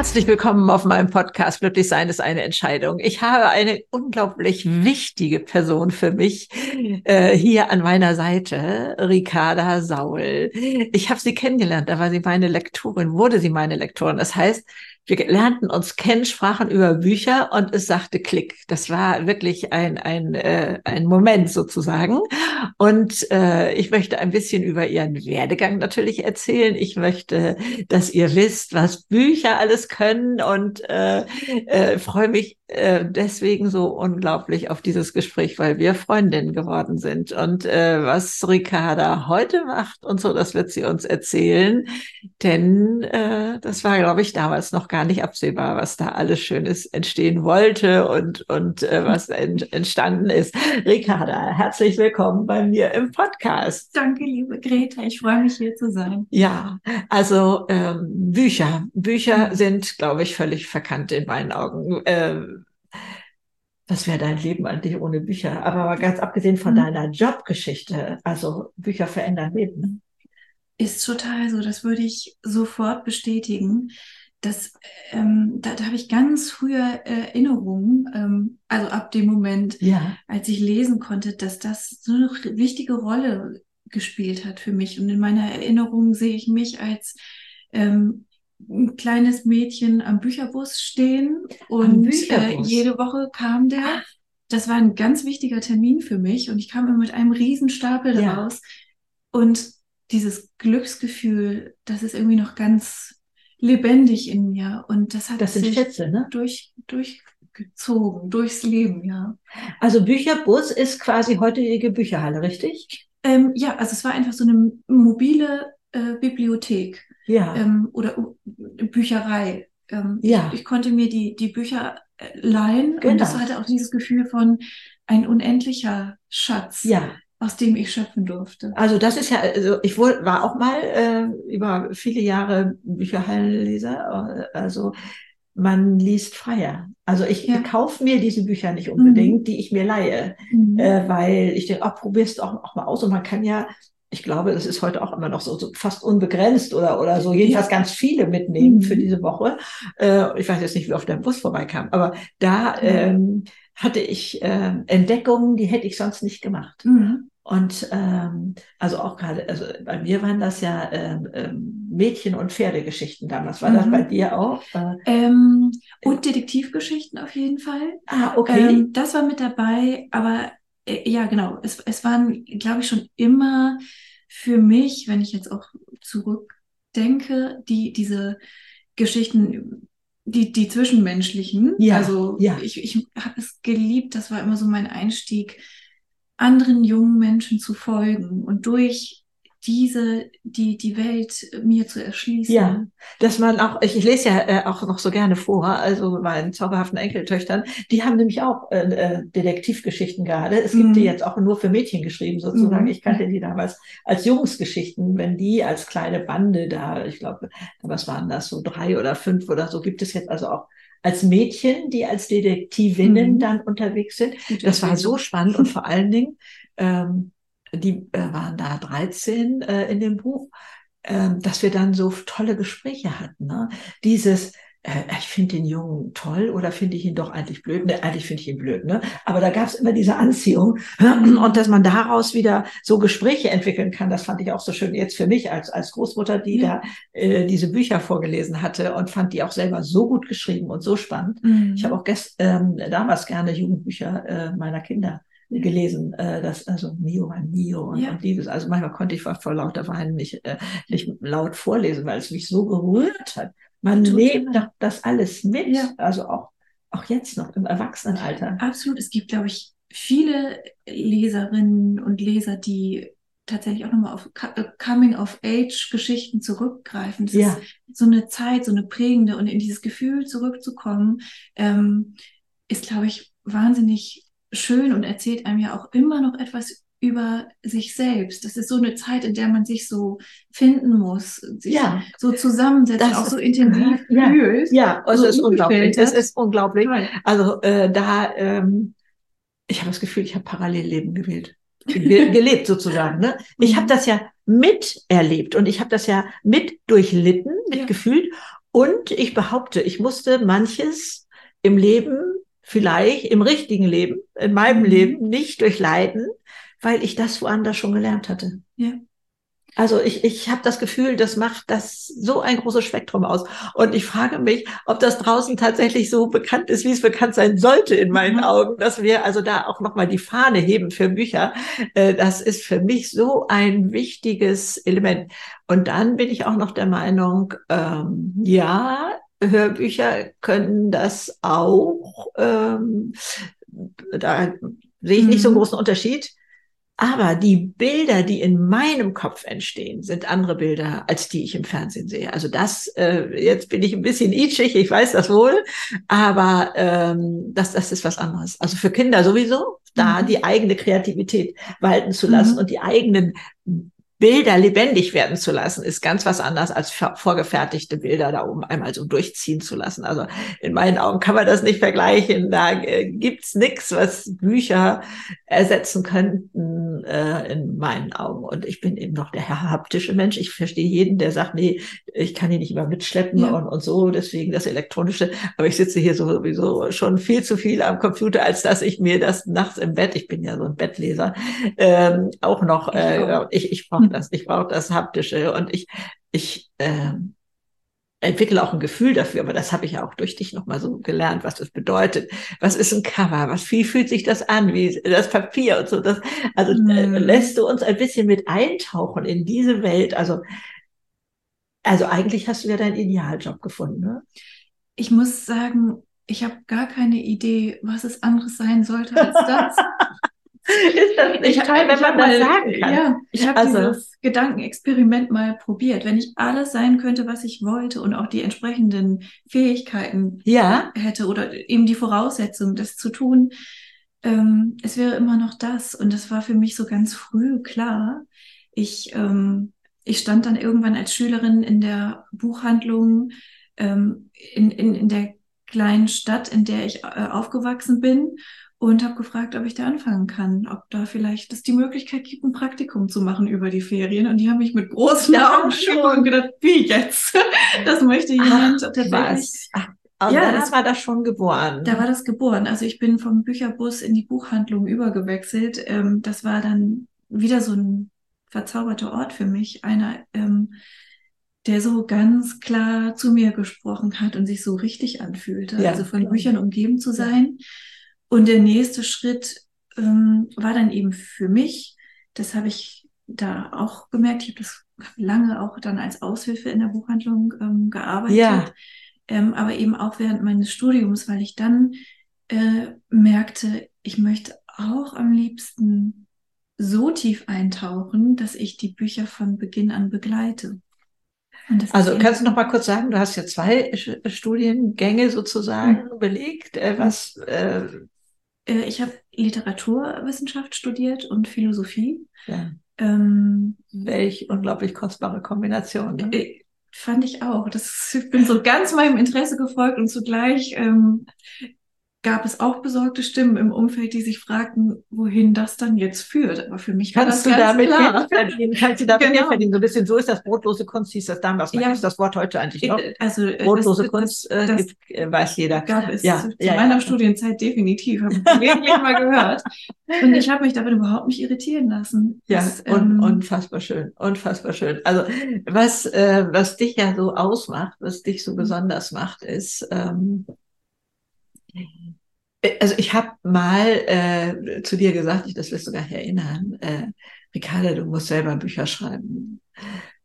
Herzlich willkommen auf meinem Podcast Glücklich sein ist eine Entscheidung. Ich habe eine unglaublich wichtige Person für mich äh, hier an meiner Seite, Ricarda Saul. Ich habe sie kennengelernt, da war sie meine Lektorin, wurde sie meine Lektorin. Das heißt, wir lernten uns kennen, sprachen über Bücher und es sagte Klick. Das war wirklich ein, ein, äh, ein Moment sozusagen. Und äh, ich möchte ein bisschen über ihren Werdegang natürlich erzählen. Ich möchte, dass ihr wisst, was Bücher alles können und äh, äh, freue mich äh, deswegen so unglaublich auf dieses Gespräch, weil wir Freundinnen geworden sind. Und äh, was Ricarda heute macht und so, das wird sie uns erzählen. Denn äh, das war, glaube ich, damals noch gar nicht absehbar, was da alles Schönes entstehen wollte und, und äh, was ent entstanden ist. Ricarda, herzlich willkommen bei mir im Podcast. Danke, liebe Greta. Ich freue mich, hier zu sein. Ja, also ähm, Bücher. Bücher sind, glaube ich, völlig verkannt in meinen Augen. Ähm, was wäre dein Leben eigentlich ohne Bücher? Aber ganz abgesehen von mhm. deiner Jobgeschichte, also Bücher verändern Leben. Ist total so, das würde ich sofort bestätigen. Das, ähm, da, da habe ich ganz frühe Erinnerungen, ähm, also ab dem Moment, ja. als ich lesen konnte, dass das so eine wichtige Rolle gespielt hat für mich. Und in meiner Erinnerung sehe ich mich als ähm, ein kleines Mädchen am Bücherbus stehen und Bücherbus. Äh, jede Woche kam der. Das war ein ganz wichtiger Termin für mich und ich kam immer mit einem Riesenstapel ja. daraus. Und dieses Glücksgefühl, das ist irgendwie noch ganz lebendig in mir und das hat das sind sich Schätze, ne? durch, durchgezogen, durchs Leben, ja. Also Bücherbus ist quasi heutige Bücherhalle, richtig? Ähm, ja, also es war einfach so eine mobile äh, Bibliothek ja. ähm, oder Bücherei. Ähm, ja. Ich, ich, konnte mir die, die Bücher äh, leihen genau. und das hatte auch dieses Gefühl von ein unendlicher Schatz. Ja aus dem ich schöpfen durfte. Also das ist ja, also ich wohl, war auch mal äh, über viele Jahre Bücherhallenleser. Also man liest freier. Also ich ja. kaufe mir diese Bücher nicht unbedingt, mhm. die ich mir leihe, mhm. äh, weil ich denke, oh, probierst auch, auch mal aus. Und man kann ja ich glaube, das ist heute auch immer noch so, so fast unbegrenzt oder, oder so, jedenfalls ganz viele mitnehmen mhm. für diese Woche. Äh, ich weiß jetzt nicht, wie oft der Bus vorbeikam, aber da ähm, hatte ich äh, Entdeckungen, die hätte ich sonst nicht gemacht. Mhm. Und ähm, also auch gerade, also bei mir waren das ja ähm, ähm, Mädchen- und Pferdegeschichten damals. War mhm. das bei dir auch? Äh, ähm, und Detektivgeschichten auf jeden Fall. Ah, okay. Ähm, das war mit dabei, aber ja, genau. Es, es waren, glaube ich, schon immer für mich, wenn ich jetzt auch zurückdenke, die, diese Geschichten, die, die zwischenmenschlichen. Ja, also ja. ich, ich habe es geliebt, das war immer so mein Einstieg, anderen jungen Menschen zu folgen und durch diese, die, die Welt mir zu erschließen. Ja, dass man auch, ich, ich lese ja äh, auch noch so gerne vor, also meinen zauberhaften Enkeltöchtern, die haben nämlich auch äh, äh, Detektivgeschichten gerade. Es gibt mhm. die jetzt auch nur für Mädchen geschrieben, sozusagen. Mhm. Ich kannte die damals als Jungsgeschichten, wenn die als kleine Bande da, ich glaube, was waren das, so drei oder fünf oder so, gibt es jetzt also auch als Mädchen, die als Detektivinnen mhm. dann unterwegs sind. Das war so spannend und vor allen Dingen, ähm, die äh, waren da 13 äh, in dem Buch, äh, dass wir dann so tolle Gespräche hatten. Ne? Dieses, äh, ich finde den Jungen toll oder finde ich ihn doch eigentlich blöd? Ne, eigentlich finde ich ihn blöd, ne? Aber da gab es immer diese Anziehung und dass man daraus wieder so Gespräche entwickeln kann, das fand ich auch so schön jetzt für mich als, als Großmutter, die ja. da äh, diese Bücher vorgelesen hatte und fand die auch selber so gut geschrieben und so spannend. Mhm. Ich habe auch gest, ähm, damals gerne Jugendbücher äh, meiner Kinder gelesen, äh, das also Mio ein Mio und, ja. und dieses. Also manchmal konnte ich vor, vor lauter Weinen nicht, äh, nicht laut vorlesen, weil es mich so gerührt hat. Man lebt doch das alles mit, ja. also auch, auch jetzt noch im Erwachsenenalter. Absolut. Es gibt, glaube ich, viele Leserinnen und Leser, die tatsächlich auch nochmal auf äh, Coming-of-Age-Geschichten zurückgreifen. Das ja. ist so eine Zeit, so eine prägende und in dieses Gefühl zurückzukommen, ähm, ist, glaube ich, wahnsinnig schön und erzählt einem ja auch immer noch etwas über sich selbst. Das ist so eine Zeit, in der man sich so finden muss, sich ja. so zusammensetzt, das auch so intensiv ja, fühlt. Ja, also so es ist unglaublich. Es ist unglaublich. Also äh, da, ähm, ich habe das Gefühl, ich habe Parallelleben gewählt. gelebt sozusagen. Ne? Ich habe mhm. das ja miterlebt und ich habe das ja mit durchlitten, mitgefühlt. Ja. Und ich behaupte, ich musste manches im Leben, vielleicht im richtigen Leben, in meinem mhm. Leben nicht durchleiden, weil ich das woanders schon gelernt hatte. Ja. Also ich, ich habe das Gefühl, das macht das so ein großes Spektrum aus. Und ich frage mich, ob das draußen tatsächlich so bekannt ist, wie es bekannt sein sollte in meinen mhm. Augen, dass wir also da auch nochmal die Fahne heben für Bücher. Äh, das ist für mich so ein wichtiges Element. Und dann bin ich auch noch der Meinung, ähm, ja, Hörbücher können das auch. Ähm, da sehe ich nicht so einen mhm. großen Unterschied. Aber die Bilder, die in meinem Kopf entstehen, sind andere Bilder, als die ich im Fernsehen sehe. Also das, äh, jetzt bin ich ein bisschen itchig, ich weiß das wohl, aber ähm, das, das ist was anderes. Also für Kinder sowieso, da mhm. die eigene Kreativität walten zu lassen mhm. und die eigenen Bilder lebendig werden zu lassen, ist ganz was anderes als vorgefertigte Bilder da oben einmal so durchziehen zu lassen. Also in meinen Augen kann man das nicht vergleichen. Da äh, gibt's nichts, was Bücher ersetzen könnten, äh, in meinen Augen. Und ich bin eben noch der haptische Mensch. Ich verstehe jeden, der sagt, nee, ich kann hier nicht immer mitschleppen ja. und, und so, deswegen das Elektronische. Aber ich sitze hier sowieso schon viel zu viel am Computer, als dass ich mir das nachts im Bett, ich bin ja so ein Bettleser, ähm, auch noch, äh, ich, ich brauche das, ich brauche das Haptische und ich, ich äh, entwickle auch ein Gefühl dafür, aber das habe ich ja auch durch dich nochmal so gelernt, was das bedeutet. Was ist ein Cover? Was, wie fühlt sich das an? Wie das Papier und so. Das, also äh, mhm. lässt du uns ein bisschen mit eintauchen in diese Welt. Also, also eigentlich hast du ja deinen Idealjob gefunden, ne? Ich muss sagen, ich habe gar keine Idee, was es anderes sein sollte als das. ist das nicht ich, toll, wenn man mal, das sagen kann? Ja, ich habe also, dieses Gedankenexperiment mal probiert. Wenn ich alles sein könnte, was ich wollte und auch die entsprechenden Fähigkeiten ja. hätte oder eben die Voraussetzung, das zu tun, ähm, es wäre immer noch das. Und das war für mich so ganz früh klar. Ich, ähm, ich stand dann irgendwann als Schülerin in der Buchhandlung ähm, in, in, in der kleinen Stadt, in der ich äh, aufgewachsen bin und habe gefragt, ob ich da anfangen kann, ob da vielleicht es die Möglichkeit gibt, ein Praktikum zu machen über die Ferien. Und die haben mich mit großen ja, Augen schon und gedacht, wie jetzt? Das möchte jemand Ach, tatsächlich. Ach, also ja, das war das schon geboren. Da war das geboren. Also ich bin vom Bücherbus in die Buchhandlung übergewechselt. Ähm, das war dann wieder so ein verzauberter Ort für mich. Einer, ähm, der so ganz klar zu mir gesprochen hat und sich so richtig anfühlte. Ja. Also von Büchern umgeben zu sein. Ja und der nächste Schritt ähm, war dann eben für mich, das habe ich da auch gemerkt, ich habe das lange auch dann als Aushilfe in der Buchhandlung ähm, gearbeitet, ja. ähm, aber eben auch während meines Studiums, weil ich dann äh, merkte, ich möchte auch am liebsten so tief eintauchen, dass ich die Bücher von Beginn an begleite. Also kannst du noch mal kurz sagen, du hast ja zwei Studiengänge sozusagen mhm. belegt. Äh, was äh, äh, ich habe Literaturwissenschaft studiert und Philosophie. Ja. Ähm, Welch unglaublich kostbare Kombination. Ne? Äh, fand ich auch. Das, ich bin so ganz meinem Interesse gefolgt und zugleich ähm, gab es auch besorgte Stimmen im Umfeld, die sich fragten, wohin das dann jetzt führt. Aber für mich kannst du damit klar. verdienen, kannst du damit genau. verdienen. So ein bisschen so ist das brotlose Kunst, hieß das damals. Ja. ist das Wort heute eigentlich noch? Äh, also äh, brotlose das, Kunst das, gibt, äh, weiß jeder. Gab es ja, zu ja, meiner ja. Studienzeit definitiv, habe ich mal gehört. Und ich habe mich damit überhaupt nicht irritieren lassen. Ja, das, ähm, unfassbar schön, unfassbar schön. Also was äh, was dich ja so ausmacht, was dich so besonders macht, ist ähm, also ich habe mal äh, zu dir gesagt, ich das wirst du gar nicht erinnern, äh, Ricarda, du musst selber Bücher schreiben.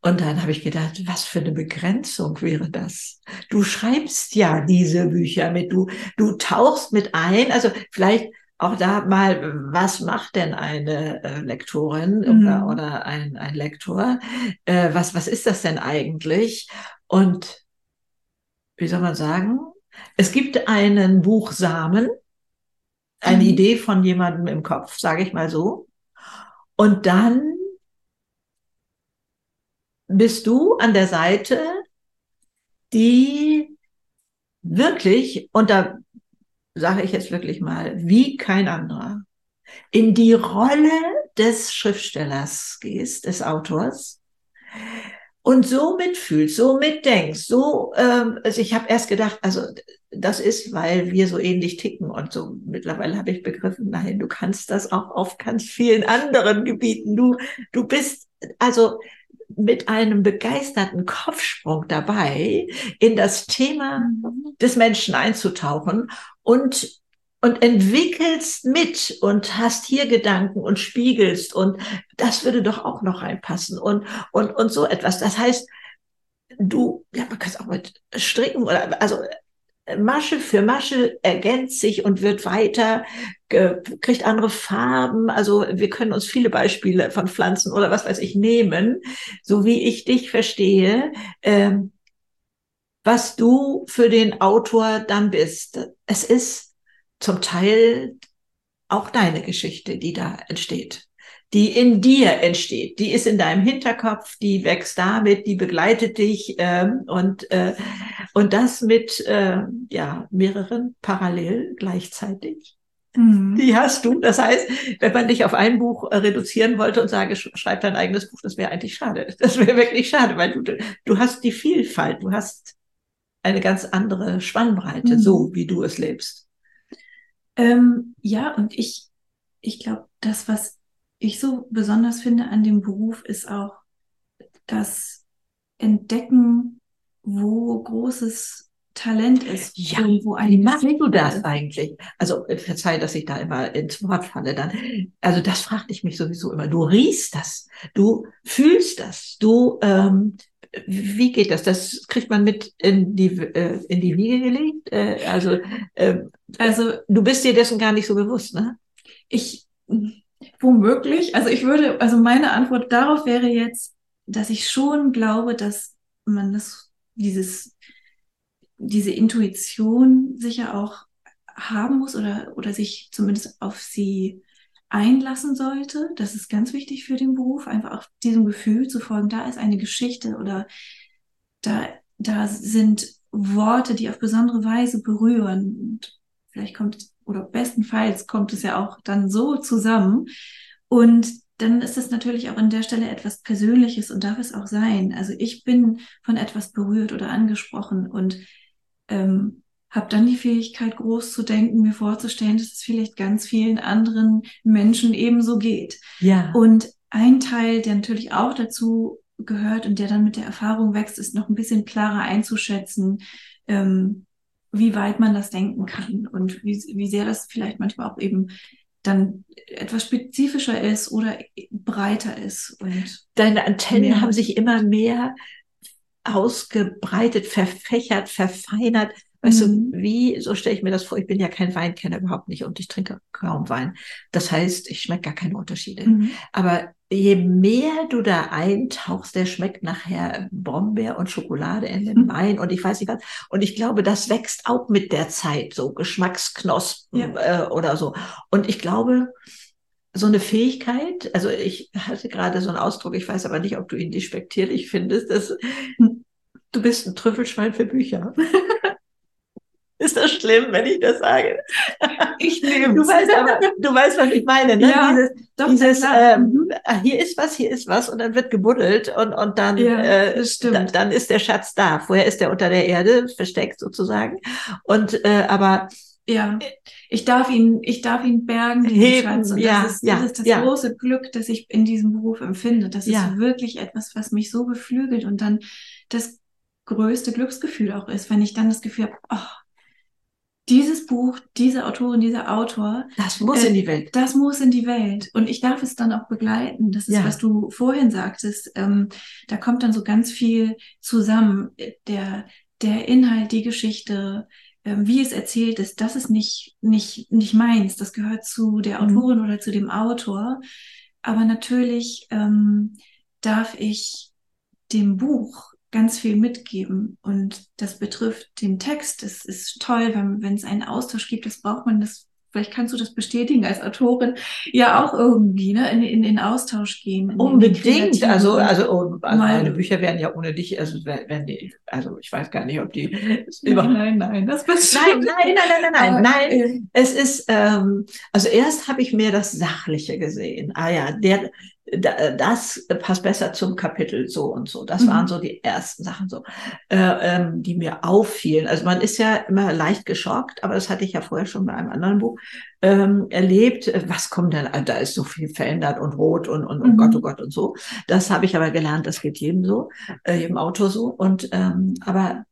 Und dann habe ich gedacht, was für eine Begrenzung wäre das? Du schreibst ja diese Bücher mit, du, du tauchst mit ein, also vielleicht auch da mal, was macht denn eine äh, Lektorin mhm. oder, oder ein, ein Lektor? Äh, was, was ist das denn eigentlich? Und wie soll man sagen? Es gibt einen Buchsamen, eine mhm. Idee von jemandem im Kopf, sage ich mal so. Und dann bist du an der Seite, die wirklich, und da sage ich jetzt wirklich mal, wie kein anderer, in die Rolle des Schriftstellers gehst, des Autors und so mitfühlst, so mitdenkst, so, ähm, also ich habe erst gedacht, also das ist, weil wir so ähnlich ticken und so. Mittlerweile habe ich begriffen, nein, du kannst das auch auf ganz vielen anderen Gebieten. Du, du bist also mit einem begeisterten Kopfsprung dabei, in das Thema mhm. des Menschen einzutauchen und und entwickelst mit und hast hier Gedanken und spiegelst und das würde doch auch noch reinpassen und, und, und so etwas. Das heißt, du, ja, man kann es auch mit Stricken oder, also Masche für Masche ergänzt sich und wird weiter, kriegt andere Farben. Also wir können uns viele Beispiele von Pflanzen oder was weiß ich nehmen, so wie ich dich verstehe, ähm, was du für den Autor dann bist. Es ist zum Teil auch deine Geschichte, die da entsteht, die in dir entsteht, die ist in deinem Hinterkopf, die wächst damit, die begleitet dich ähm, und äh, und das mit äh, ja mehreren parallel gleichzeitig. Mhm. Die hast du. Das heißt, wenn man dich auf ein Buch äh, reduzieren wollte und sage, schreib dein eigenes Buch, das wäre eigentlich schade. Das wäre wirklich schade, weil du, du hast die Vielfalt, du hast eine ganz andere Spannbreite, mhm. so wie du es lebst. Ähm, ja, und ich, ich glaube, das, was ich so besonders finde an dem Beruf, ist auch das Entdecken, wo großes Talent ist. Ja, wo wie machst du das eigentlich? Also äh, verzeih, dass ich da immer ins Wort falle dann. Also das fragte ich mich sowieso immer. Du riechst das, du fühlst das, du ähm, wie geht das? Das kriegt man mit in die, äh, in die Wiege gelegt? Äh, also, äh, also, du bist dir dessen gar nicht so bewusst, ne? Ich, womöglich. Also, ich würde, also meine Antwort darauf wäre jetzt, dass ich schon glaube, dass man das, dieses, diese Intuition sicher auch haben muss oder, oder sich zumindest auf sie einlassen sollte. Das ist ganz wichtig für den Beruf, einfach auch diesem Gefühl zu folgen, da ist eine Geschichte oder da, da sind Worte, die auf besondere Weise berühren. Und vielleicht kommt, oder bestenfalls kommt es ja auch dann so zusammen. Und dann ist es natürlich auch an der Stelle etwas Persönliches und darf es auch sein. Also ich bin von etwas berührt oder angesprochen und ähm, habe dann die Fähigkeit, groß zu denken, mir vorzustellen, dass es vielleicht ganz vielen anderen Menschen ebenso geht. Ja. Und ein Teil, der natürlich auch dazu gehört und der dann mit der Erfahrung wächst, ist noch ein bisschen klarer einzuschätzen, ähm, wie weit man das denken kann und wie, wie sehr das vielleicht manchmal auch eben dann etwas spezifischer ist oder breiter ist. Und Deine Antennen haben sich immer mehr ausgebreitet, verfächert, verfeinert. Weißt mhm. du, wie, so stelle ich mir das vor, ich bin ja kein Weinkenner überhaupt nicht und ich trinke kaum Wein. Das heißt, ich schmecke gar keine Unterschiede. Mhm. Aber je mehr du da eintauchst, der schmeckt nachher Brombeer und Schokolade in den mhm. Wein und ich weiß nicht was. Und ich glaube, das wächst auch mit der Zeit, so Geschmacksknospen ja. äh, oder so. Und ich glaube, so eine Fähigkeit, also ich hatte gerade so einen Ausdruck, ich weiß aber nicht, ob du ihn despektierlich findest, dass du bist ein Trüffelschwein für Bücher. Ist das schlimm, wenn ich das sage? Ich nehme Du weißt aber, du weißt, was ich meine, ne? Ja, dieses, doch, dieses ähm, mhm. ah, hier ist was, hier ist was und dann wird gebuddelt und, und dann, ja, äh, dann, dann ist der Schatz da. Vorher ist er unter der Erde, versteckt sozusagen. Und äh, aber ja, ich darf ihn, ich darf ihn bergen, diesen heben, Schatz. Und ja, das ist, ja, das, ist das ja. große Glück, das ich in diesem Beruf empfinde. Das ja. ist wirklich etwas, was mich so beflügelt und dann das größte Glücksgefühl auch ist, wenn ich dann das Gefühl habe, oh, dieses Buch, diese Autorin, dieser Autor. Das muss äh, in die Welt. Das muss in die Welt. Und ich darf es dann auch begleiten. Das ist, ja. was du vorhin sagtest. Ähm, da kommt dann so ganz viel zusammen. Der, der Inhalt, die Geschichte, ähm, wie es erzählt ist, das ist nicht, nicht, nicht meins. Das gehört zu der mhm. Autorin mhm. oder zu dem Autor. Aber natürlich ähm, darf ich dem Buch ganz viel mitgeben. Und das betrifft den Text. Es ist toll, wenn, wenn es einen Austausch gibt. Das braucht man, das, vielleicht kannst du das bestätigen als Autorin, ja auch irgendwie, ne, in, in den Austausch gehen. Unbedingt. Also, also, oh, also meine Bücher werden ja ohne dich, also wenn die, also ich weiß gar nicht, ob die nein, nein, nein, das bist nein, nein, nein, nein, nein, nein, nein. Äh, es ist, ähm, also erst habe ich mehr das Sachliche gesehen. Ah ja, der, das passt besser zum Kapitel so und so. Das mhm. waren so die ersten Sachen so, äh, ähm, die mir auffielen. Also man ist ja immer leicht geschockt, aber das hatte ich ja vorher schon bei einem anderen Buch ähm, erlebt. Was kommt denn? Ah, da ist so viel verändert und rot und, und, und mhm. Gott, oh Gott und so. Das habe ich aber gelernt, das geht jedem so, äh, jedem Autor so. Und ähm, aber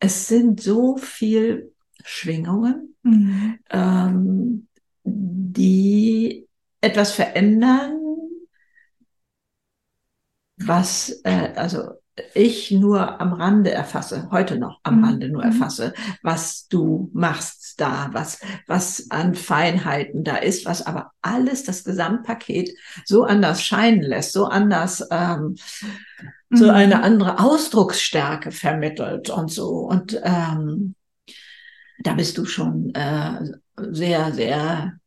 es sind so viel Schwingungen, mhm. ähm, die etwas verändern, was äh, also ich nur am Rande erfasse, heute noch am mhm. Rande nur mhm. erfasse, was du machst da, was, was an Feinheiten da ist, was aber alles das Gesamtpaket so anders scheinen lässt, so anders, ähm, so mhm. eine andere Ausdrucksstärke vermittelt und so. Und ähm, da bist du schon äh, sehr, sehr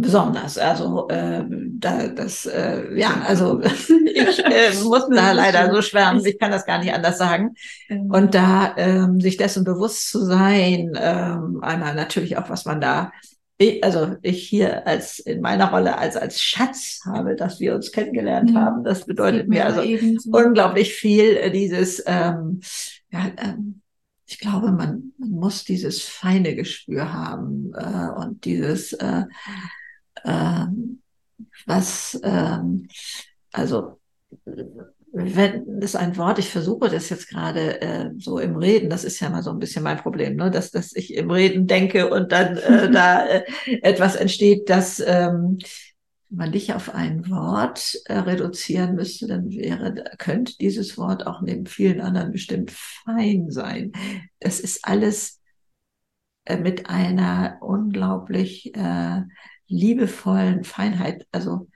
besonders. Also äh, da, das, äh, ja, also ich äh, muss da leider so schwärmen, ich kann das gar nicht anders sagen. Ähm. Und da ähm, sich dessen bewusst zu sein, ähm, einmal natürlich auch, was man da, ich, also ich hier als in meiner Rolle als als Schatz habe, dass wir uns kennengelernt ja, haben. Das bedeutet mir also so. unglaublich viel. Äh, dieses, ähm, ja, ähm, ich glaube, man, man muss dieses feine Gespür haben äh, und dieses äh, ähm, was, ähm, also wenn das ein Wort, ich versuche das jetzt gerade äh, so im Reden, das ist ja mal so ein bisschen mein Problem, ne? dass, dass ich im Reden denke und dann äh, da äh, etwas entsteht, das ähm, man dich auf ein Wort äh, reduzieren müsste, dann wäre, könnte dieses Wort auch neben vielen anderen bestimmt fein sein. Das ist alles äh, mit einer unglaublich äh, liebevollen Feinheit, also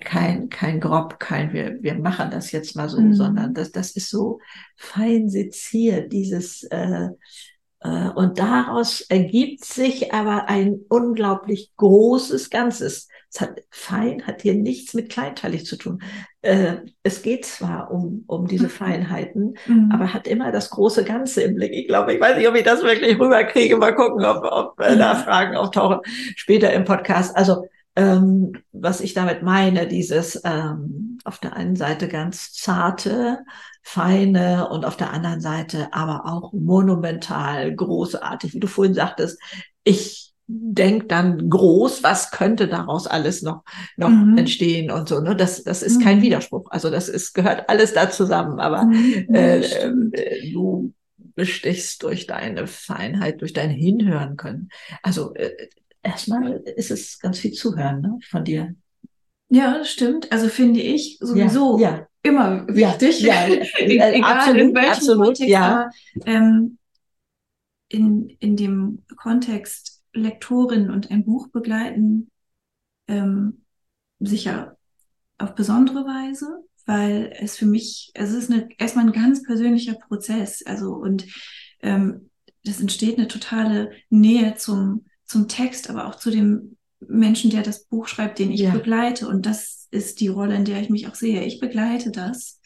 kein, kein Grob, kein wir, wir machen das jetzt mal so, mhm. sondern das, das ist so fein seziert, dieses, äh, äh, und daraus ergibt sich aber ein unglaublich großes Ganzes. Es hat, fein hat hier nichts mit kleinteilig zu tun. Äh, es geht zwar um, um diese mhm. Feinheiten, mhm. aber hat immer das große Ganze im Blick. Ich glaube, ich weiß nicht, ob ich das wirklich rüberkriege. Mal gucken, ob, ob äh, da Fragen auftauchen später im Podcast. Also, ähm, was ich damit meine, dieses ähm, auf der einen Seite ganz zarte, feine und auf der anderen Seite aber auch monumental, großartig, wie du vorhin sagtest. Ich denke dann groß, was könnte daraus alles noch, noch mhm. entstehen und so. Ne? Das, das ist mhm. kein Widerspruch. Also das ist, gehört alles da zusammen. Aber mhm. äh, äh, du bestichst durch deine Feinheit, durch dein Hinhören können. Also äh, erstmal ist es ganz viel Zuhören ne, von dir. Ja, stimmt. Also finde ich sowieso ja, ja. immer wichtig. Ja, ja egal absolut, in welchem absolut, Kontext. Ja. ähm, in, in dem Kontext Lektorin und ein Buch begleiten, ähm, sicher auf besondere Weise, weil es für mich, es ist eine, erstmal ein ganz persönlicher Prozess. Also und ähm, das entsteht eine totale Nähe zum, zum Text, aber auch zu dem Menschen, der das Buch schreibt, den ich ja. begleite. Und das ist die Rolle, in der ich mich auch sehe. Ich begleite das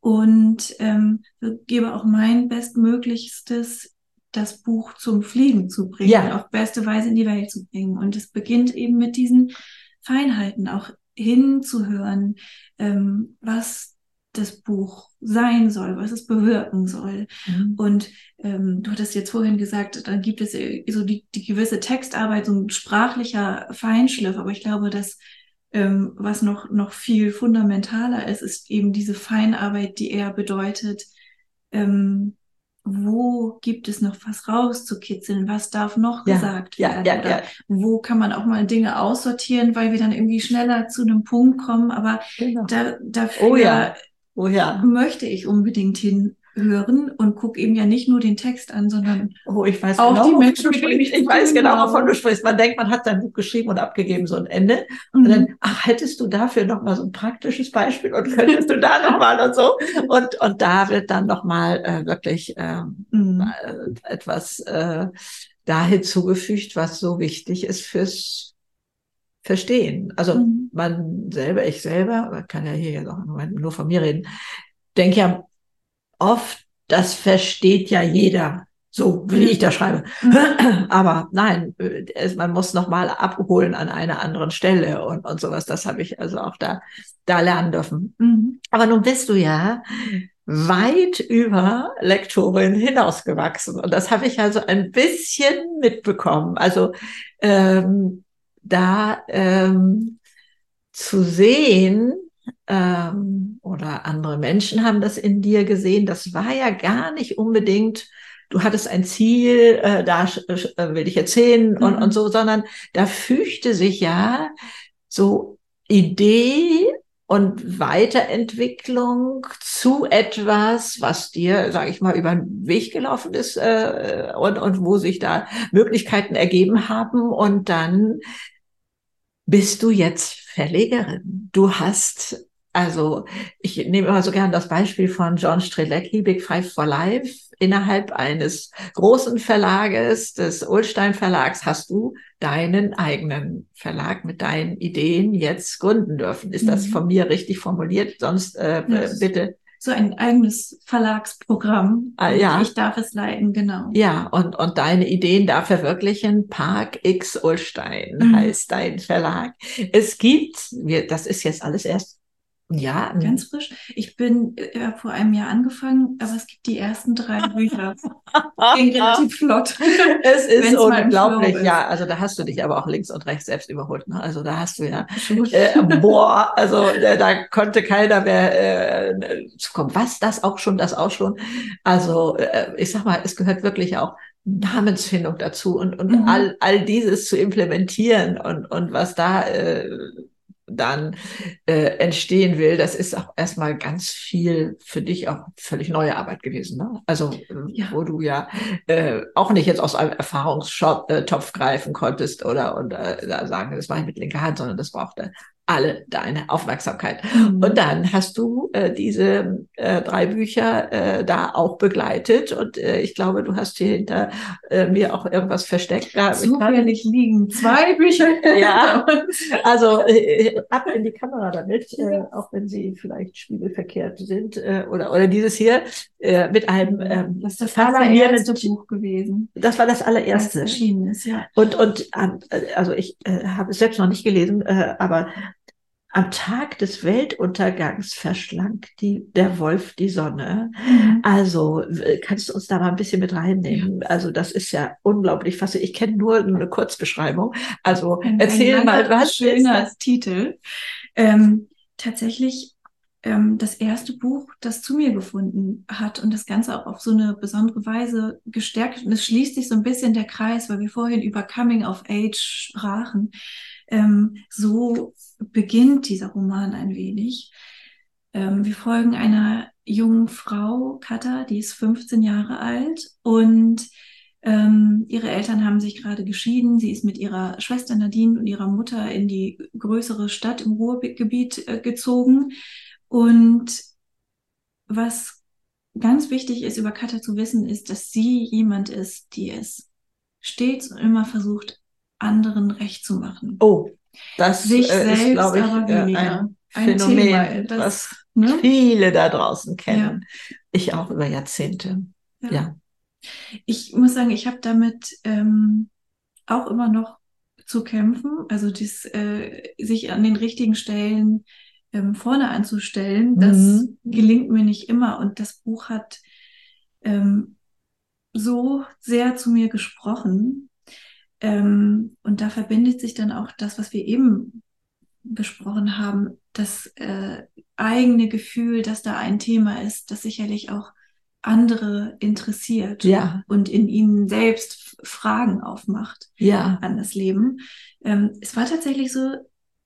und ähm, gebe auch mein Bestmöglichstes, das Buch zum Fliegen zu bringen, ja. auf beste Weise in die Welt zu bringen. Und es beginnt eben mit diesen Feinheiten, auch hinzuhören, ähm, was das Buch sein soll, was es bewirken soll. Mhm. Und ähm, du hattest jetzt vorhin gesagt, dann gibt es so die, die gewisse Textarbeit, so ein sprachlicher Feinschliff, aber ich glaube, dass ähm, was noch, noch viel fundamentaler ist, ist eben diese Feinarbeit, die eher bedeutet, ähm, wo gibt es noch was rauszukitzeln, was darf noch ja, gesagt werden, ja, ja, ja. wo kann man auch mal Dinge aussortieren, weil wir dann irgendwie schneller zu einem Punkt kommen, aber genau. da, dafür oh, ja. Oh ja. möchte ich unbedingt hinhören und gucke eben ja nicht nur den Text an, sondern oh, ich weiß auch genau, die Menschen, mit denen ich, ich weiß genau, wovon du sprichst. Man denkt, man hat sein Buch geschrieben und abgegeben, so ein Ende. Mhm. Und dann, ach, hättest du dafür noch mal so ein praktisches Beispiel und könntest du da noch mal und so. Und, und da wird dann noch mal äh, wirklich ähm, mhm. äh, etwas äh, da hinzugefügt, was so wichtig ist fürs verstehen. Also mhm. man selber, ich selber, man kann ja hier jetzt auch im Moment nur von mir reden, denke ja oft, das versteht ja jeder. so wie ich da schreibe. Mhm. Aber nein, man muss nochmal abholen an einer anderen Stelle und, und sowas. Das habe ich also auch da, da lernen dürfen. Mhm. Aber nun bist du ja weit über Lektorin hinausgewachsen. Und das habe ich also ein bisschen mitbekommen. Also ähm, da ähm, zu sehen, ähm, oder andere Menschen haben das in dir gesehen, das war ja gar nicht unbedingt du hattest ein Ziel, äh, da äh, will ich erzählen und, mhm. und so, sondern da fügte sich ja so Idee und Weiterentwicklung zu etwas, was dir, sage ich mal, über den Weg gelaufen ist äh, und, und wo sich da Möglichkeiten ergeben haben. Und dann bist du jetzt Verlegerin. Du hast also ich nehme immer so gern das Beispiel von John Strelecki, Big Five for Life. Innerhalb eines großen Verlages, des Ulstein Verlags, hast du deinen eigenen Verlag mit deinen Ideen jetzt gründen dürfen. Ist mhm. das von mir richtig formuliert? Sonst äh, yes. bitte so ein eigenes Verlagsprogramm. Ah, ja. Ich darf es leiten, genau. Ja, und, und deine Ideen da verwirklichen. Park X Ulstein mhm. heißt dein Verlag. Es gibt, wir, das ist jetzt alles erst ja, ganz frisch. Ich bin äh, vor einem Jahr angefangen, aber es gibt die ersten drei Bücher. Ging relativ flott. Es ist unglaublich, ja. Also da hast du dich aber auch links und rechts selbst überholt. Ne? Also da hast du ja, äh, boah, also äh, da konnte keiner mehr äh, kommen. Was, das auch schon, das auch schon. Also äh, ich sag mal, es gehört wirklich auch Namensfindung dazu und, und mhm. all, all dieses zu implementieren und, und was da äh, dann äh, entstehen will, das ist auch erstmal ganz viel für dich auch völlig neue Arbeit gewesen. Ne? Also äh, ja. wo du ja äh, auch nicht jetzt aus einem Erfahrungstopf äh, greifen konntest oder und äh, sagen, das mache ich mit linker Hand, sondern das brauchte alle deine Aufmerksamkeit. Mhm. Und dann hast du äh, diese äh, drei Bücher äh, da auch begleitet und äh, ich glaube, du hast hier hinter äh, mir auch irgendwas versteckt. Da Zufällig liegen zwei Bücher. ja, also äh, ab in die Kamera damit, äh, auch wenn sie vielleicht spiegelverkehrt sind äh, oder oder dieses hier äh, mit einem ähm, das ist das allererste Buch gewesen. Das war das allererste. Das ist, ja. Und und ähm, also ich äh, habe es selbst noch nicht gelesen, äh, aber am Tag des Weltuntergangs verschlang die, der Wolf die Sonne. Mhm. Also kannst du uns da mal ein bisschen mit reinnehmen? Also das ist ja unglaublich fast. Ich kenne nur eine Kurzbeschreibung. Also ein, erzähl ein mal, was schöner Titel. Ähm, tatsächlich ähm, das erste Buch, das zu mir gefunden hat und das Ganze auch auf so eine besondere Weise gestärkt. Und es schließt sich so ein bisschen der Kreis, weil wir vorhin über Coming of Age sprachen. Ähm, so beginnt dieser Roman ein wenig. Ähm, wir folgen einer jungen Frau, Katha, die ist 15 Jahre alt und ähm, ihre Eltern haben sich gerade geschieden. Sie ist mit ihrer Schwester Nadine und ihrer Mutter in die größere Stadt im Ruhrgebiet äh, gezogen. Und was ganz wichtig ist, über Katha zu wissen, ist, dass sie jemand ist, die es stets und immer versucht, anderen recht zu machen. Oh, das Sich äh, ist, glaube ich, äh, ein, ein Phänomen, Thema, das, was ne? viele da draußen kennen. Ja. Ich auch über Jahrzehnte. Ja. ja. Ich muss sagen, ich habe damit ähm, auch immer noch zu kämpfen. Also dies, äh, sich an den richtigen Stellen ähm, vorne anzustellen, das mhm. gelingt mir nicht immer. Und das Buch hat ähm, so sehr zu mir gesprochen, ähm, und da verbindet sich dann auch das, was wir eben besprochen haben, das äh, eigene Gefühl, dass da ein Thema ist, das sicherlich auch andere interessiert ja. und in ihnen selbst Fragen aufmacht ja. an das Leben. Ähm, es war tatsächlich so,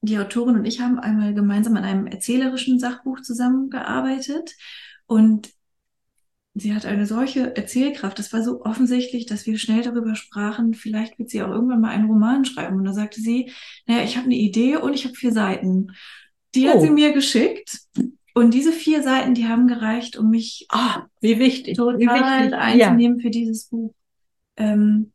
die Autorin und ich haben einmal gemeinsam an einem erzählerischen Sachbuch zusammengearbeitet und sie hat eine solche Erzählkraft. Das war so offensichtlich, dass wir schnell darüber sprachen, vielleicht wird sie auch irgendwann mal einen Roman schreiben. Und da sagte sie, naja, ich habe eine Idee und ich habe vier Seiten. Die oh. hat sie mir geschickt. Und diese vier Seiten, die haben gereicht, um mich oh, wie wichtig, total wie wichtig. einzunehmen ja. für dieses Buch. Ähm,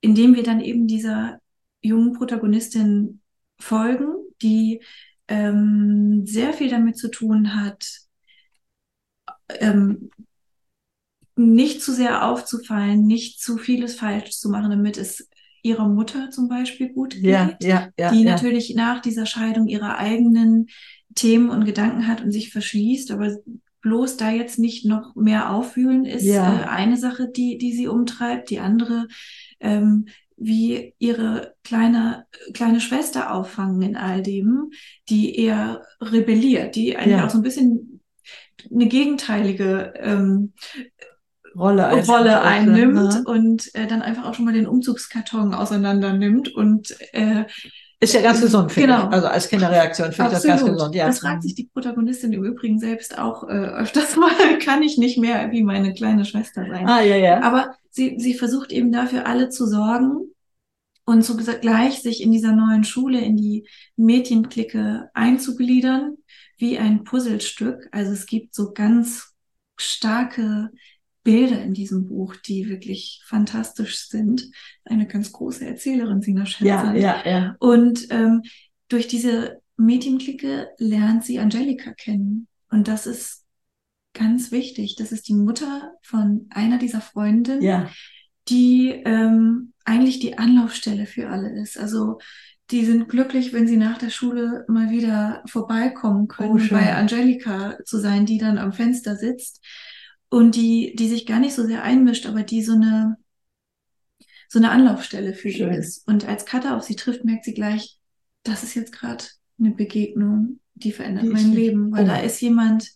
indem wir dann eben dieser jungen Protagonistin folgen, die ähm, sehr viel damit zu tun hat, ähm, nicht zu sehr aufzufallen, nicht zu vieles falsch zu machen, damit es ihrer Mutter zum Beispiel gut geht, ja, ja, ja, die natürlich nach dieser Scheidung ihre eigenen Themen und Gedanken hat und sich verschließt, aber bloß da jetzt nicht noch mehr aufwühlen ist äh, eine Sache, die, die sie umtreibt. Die andere, ähm, wie ihre kleine, kleine Schwester auffangen in all dem, die eher rebelliert, die eigentlich auch so ein bisschen eine gegenteilige ähm, Rolle, einnimmt. Rolle einnimmt Ja. und äh, dann einfach auch schon mal den Umzugskarton auseinander nimmt und äh, Ist ja ganz gesund, finde Genau. ich. Also als Kinderreaktion finde ich das ganz gesund. Ja. Das fragt sich die Protagonistin im Übrigen selbst auch äh, öfters mal. Kann ich nicht mehr wie meine kleine Schwester sein? Ah, ja, ja. Aber sie, sie versucht eben dafür alle zu sorgen und zugleich sich in dieser neuen Schule, in die Mädchenklicke einzugliedern, wie ein Puzzlestück. Also es gibt so ganz starke Bilder in diesem Buch, die wirklich fantastisch sind. Eine ganz große Erzählerin, Sina Ja, Schätzand. ja, ja. Und ähm, durch diese Mädchenklicke lernt sie Angelika kennen. Und das ist ganz wichtig. Das ist die Mutter von einer dieser Freundinnen, Ja, die ähm, eigentlich die Anlaufstelle für alle ist. Also die sind glücklich, wenn sie nach der Schule mal wieder vorbeikommen können, Oh, bei Angelika zu sein, die dann am Fenster sitzt und die, die sich gar nicht so sehr einmischt, aber die so eine, so eine Anlaufstelle für Schön. sie ist. Und als Katha auf sie trifft, merkt sie gleich, das ist jetzt gerade eine Begegnung, die verändert Die mein Leben, weil Oh. da ist jemand,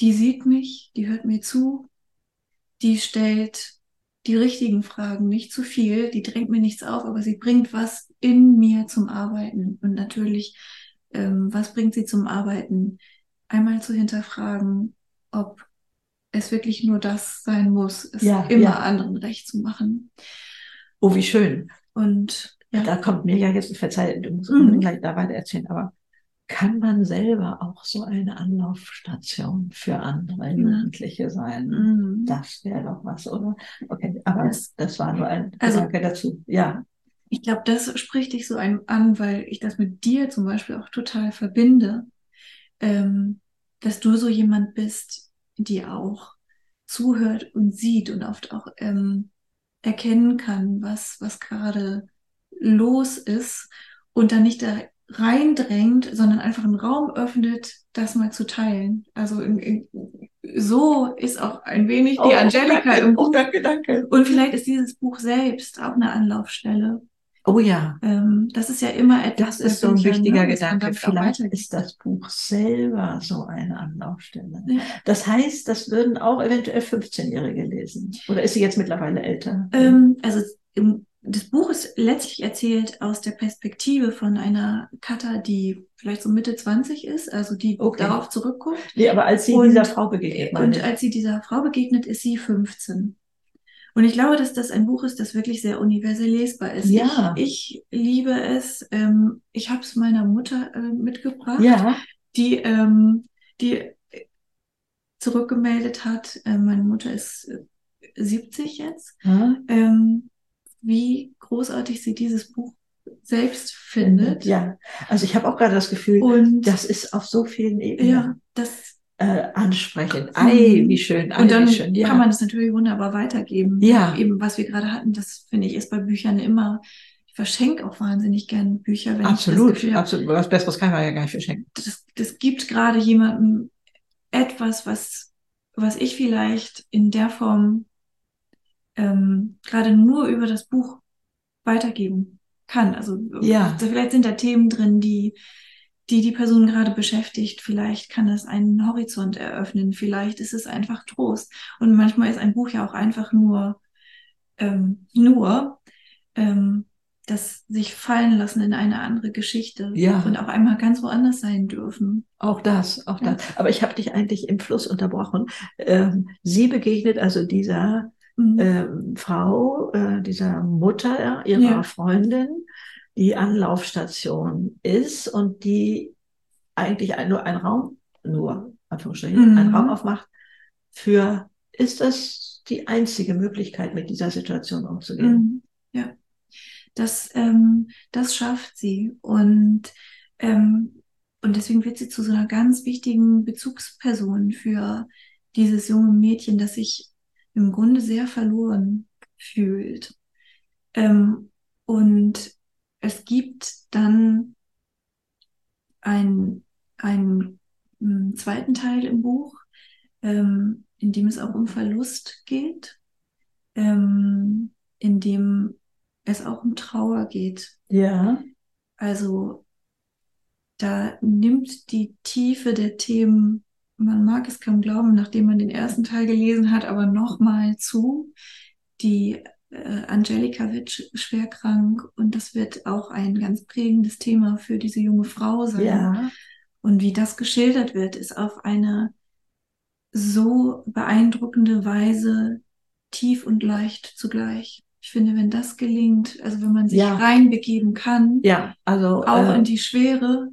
die sieht mich, die hört mir zu, die stellt die richtigen Fragen, nicht zu viel, die drängt mir nichts auf, aber sie bringt was in mir zum Arbeiten. Und natürlich, ähm, was bringt sie zum Arbeiten? Einmal zu hinterfragen, ob es wirklich nur das sein muss, es Ja, immer ja. anderen recht zu machen. oh, wie schön. Und ja, Da kommt mir ja jetzt, verzeih, du musst Mhm. gleich da weiter erzählen, aber kann man selber auch so eine Anlaufstation für andere Jugendliche sein? mm. Das wäre doch was, oder? Okay, aber Das- das, war nur ein Also- Gedanke dazu. Ja, Ich glaube, das spricht dich so ein, an, weil ich das mit dir zum Beispiel auch total verbinde, ähm, dass du so jemand bist, die auch zuhört und sieht und oft auch ähm, erkennen kann, was, was gerade los ist und dann nicht da reindrängt, sondern einfach einen Raum öffnet, das mal zu teilen. Also in, in, so ist auch ein wenig die Angelika danke, im oh, Buch. danke, danke. Und vielleicht ist dieses Buch selbst auch eine Anlaufstelle. Oh ja, Ähm, das ist ja immer etwas. das ist bei so ein wichtiger Gedanke. Vielleicht ist das Buch selber so eine Anlaufstelle. Ja. Das heißt, das würden auch eventuell 15-Jährige lesen. Oder ist sie jetzt mittlerweile älter? Ähm, also das Buch ist letztlich erzählt aus der Perspektive von einer Katha, die vielleicht so Mitte 20 ist, also die Okay. darauf zurückguckt. Nee, aber als sie Und- dieser Frau begegnet. Und als sie dieser Frau begegnet, ist sie 15. Und ich glaube, dass das ein Buch ist, das wirklich sehr universell lesbar ist. Ja. Ich, ich liebe es. Ähm, ich habe es meiner Mutter äh, mitgebracht. ja, die, ähm, die zurückgemeldet hat, äh, meine Mutter ist äh, 70 jetzt, ja, ähm, wie großartig sie dieses Buch selbst findet. ja. Also ich habe auch gerade das Gefühl, Und das ist auf so vielen Ebenen ja, das, äh, ansprechend. Ei, Mhm. wie schön, ei, und dann schön. Ja. kann man das natürlich wunderbar weitergeben. Ja. Eben, was wir gerade hatten, das finde ich, ist bei Büchern immer, ich verschenke auch wahnsinnig gern Bücher, wenn ich das absolut, Gefühl habe, absolut. Was Besseres kann man ja gar nicht verschenken. das, das gibt gerade jemandem etwas, was, was ich vielleicht in der Form ähm, gerade nur über das Buch weitergeben kann. Also Ja. vielleicht sind da Themen drin, die die die Person gerade beschäftigt. Vielleicht kann das einen Horizont eröffnen. Vielleicht ist es einfach Trost. Und manchmal ist ein Buch ja auch einfach nur ähm, nur ähm, das sich fallen lassen in eine andere Geschichte Ja. und auch einmal ganz woanders sein dürfen. Auch das, auch Ja. das. Aber ich habe dich eigentlich im Fluss unterbrochen. Ähm, sie begegnet also dieser Mhm. ähm, Frau, äh, dieser Mutter ihrer Ja. Freundin, die Anlaufstation ist und die eigentlich ein, nur ein Raum, nur, Anführungsstrichen, Mhm. ein Raum aufmacht für, ist das die einzige Möglichkeit, mit dieser Situation umzugehen? Mhm. Ja, das, ähm, das schafft sie. Und, ähm, und deswegen wird sie zu so einer ganz wichtigen Bezugsperson für dieses junge Mädchen, das sich im Grunde sehr verloren fühlt. Ähm, und es gibt dann einen, einen hm, zweiten Teil im Buch, ähm, in dem es auch um Verlust geht, ähm, in dem es auch um Trauer geht. Ja. Also da nimmt die Tiefe der Themen, man mag es kaum glauben, nachdem man den ersten Teil gelesen hat, aber nochmal zu. Die äh, Angelika wird schwer krank und das wird auch ein ganz prägendes Thema für diese junge Frau sein. Ja. Und wie das geschildert wird, ist auf eine so beeindruckende Weise tief und leicht zugleich. Ich finde, wenn das gelingt, also wenn man sich ja. reinbegeben kann, ja, also auch äh, in die Schwere.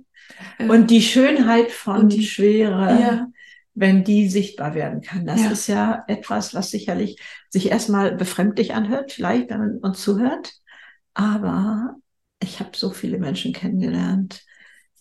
Äh, und die Schönheit von die, Schwere, ja. Wenn die sichtbar werden kann. Das ja. ist ja etwas, was sicherlich sich erstmal befremdlich anhört, vielleicht, wenn man uns zuhört. Aber ich habe so viele Menschen kennengelernt,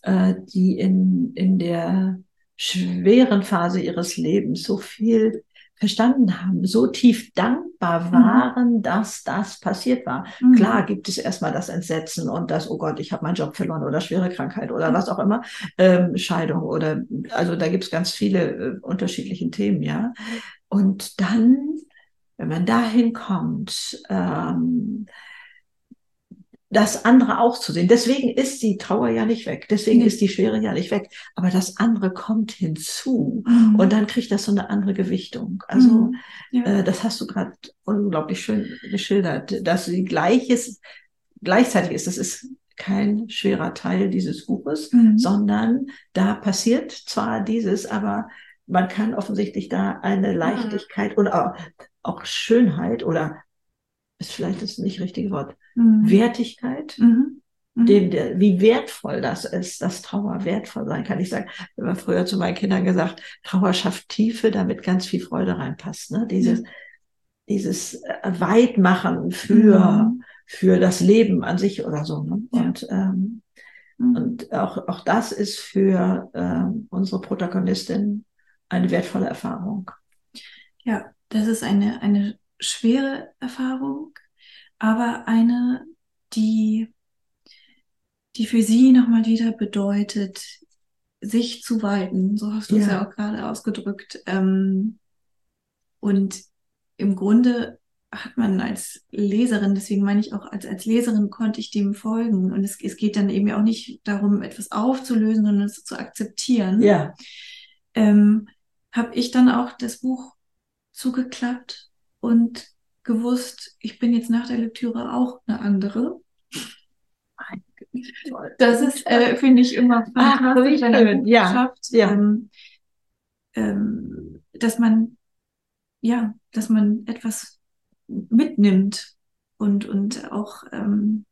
äh, die in, in der schweren Phase ihres Lebens so viel verstanden haben, so tief dankbar mhm. waren, mhm. dass das passiert war. Mhm. Klar gibt es erstmal das Entsetzen und das, oh Gott, ich habe meinen Job verloren oder schwere Krankheit oder mhm. was auch immer, ähm, Scheidung oder also da gibt es ganz viele äh, unterschiedliche Themen, ja. Und dann, wenn man dahin kommt, ähm, das andere auch zu sehen. Deswegen ist die Trauer ja nicht weg. Deswegen ist die Schwere ja nicht weg. Aber das andere kommt hinzu. Mhm. Und dann kriegt das so eine andere Gewichtung. Also, mhm. ja. äh, das hast du gerade unglaublich schön geschildert, dass sie gleiches, gleichzeitig ist. Das ist kein schwerer Teil dieses Buches, mhm. sondern da passiert zwar dieses, aber man kann offensichtlich da eine Leichtigkeit und auch, auch Schönheit oder ist vielleicht das nicht richtige Wort, mhm. Wertigkeit, mhm. Mhm. Dem, der, wie wertvoll das ist, dass Trauer wertvoll sein kann. Ich sage immer früher zu meinen Kindern gesagt, Trauer schafft Tiefe, damit ganz viel Freude reinpasst. Ne? Dieses, dieses äh, Weitmachen für, mhm. für das Leben an sich oder so. Ne? Ja. Und, ähm, mhm. und auch, auch das ist für ähm, unsere Protagonistin eine wertvolle Erfahrung. Ja, das ist eine, eine schwere Erfahrung, aber eine, die, die für sie nochmal wieder bedeutet, sich zu weiten. So hast du ja. es ja auch gerade ausgedrückt. Ähm, und im Grunde hat man als Leserin, deswegen meine ich auch, als, als Leserin konnte ich dem folgen. Und es, es geht dann eben auch nicht darum, etwas aufzulösen, sondern es zu akzeptieren. Ja. Ähm, habe ich dann auch das Buch zugeklappt und gewusst, ich bin jetzt nach der Lektüre auch eine andere. Das ist, äh, finde ich, immer fantastisch, wenn man ja. schafft, ja. Ähm, ähm, dass man, ja, dass man etwas mitnimmt und, und auch ähm,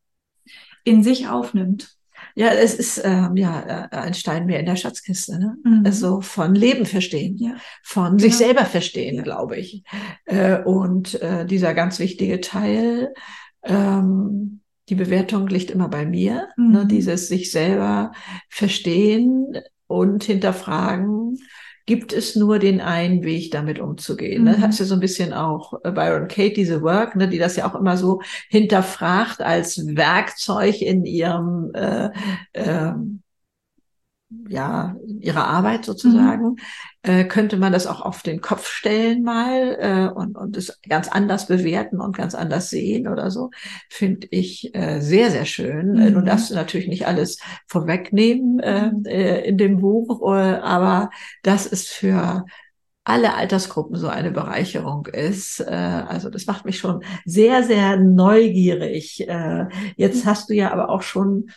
in sich aufnimmt. Ja, es ist ähm, ja äh, ein Stein mehr in der Schatzkiste. Ne? Mhm. Also von Leben verstehen, ja. von sich ja. selber verstehen, glaube ich. Äh, und äh, dieser ganz wichtige Teil, ähm, die Bewertung liegt immer bei mir. Ne? Mhm. Ne? Dieses sich selber verstehen und hinterfragen gibt es nur den einen Weg, damit umzugehen. Ne? Mhm. Hat ja so ein bisschen auch äh, Byron Kate, diese Work, ne, die das ja auch immer so hinterfragt als Werkzeug in ihrem äh, äh, ja, ihrer Arbeit sozusagen, mhm. äh, könnte man das auch auf den Kopf stellen mal äh, und, und es ganz anders bewerten und ganz anders sehen oder so, finde ich äh, sehr, sehr schön. Mhm. Du darfst natürlich nicht alles vorwegnehmen äh, mhm. äh, in dem Buch, äh, aber das ist für alle Altersgruppen so eine Bereicherung ist. Äh, also das macht mich schon sehr, sehr neugierig. Äh, jetzt mhm. hast du ja aber auch schon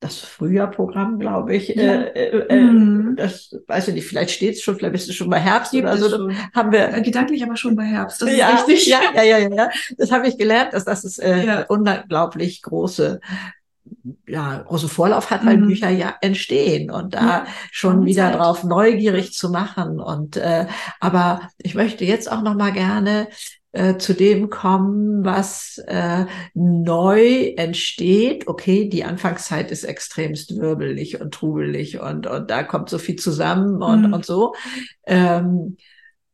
das Frühjahrprogramm, glaube ich. Ja. Äh, äh, äh, mhm. Das weiß ich nicht, vielleicht steht es schon, vielleicht bist du schon bei Herbst Gibt oder so. Schon. Haben wir äh, gedanklich aber schon bei Herbst. Das ja, ist richtig. Ja, ja, ja, ja, ja. Das habe ich gelernt, dass das ist äh, ja. unglaublich große ja, große Vorlauf hat, weil mhm. Bücher ja entstehen und da ja, schon wieder Zeit. drauf neugierig zu machen. Und äh, aber ich möchte jetzt auch noch mal gerne äh, zu dem kommen, was äh, neu entsteht. Okay, die Anfangszeit ist extremst wirbelig und trubelig und, und da kommt so viel zusammen und, mhm. und so. Ähm,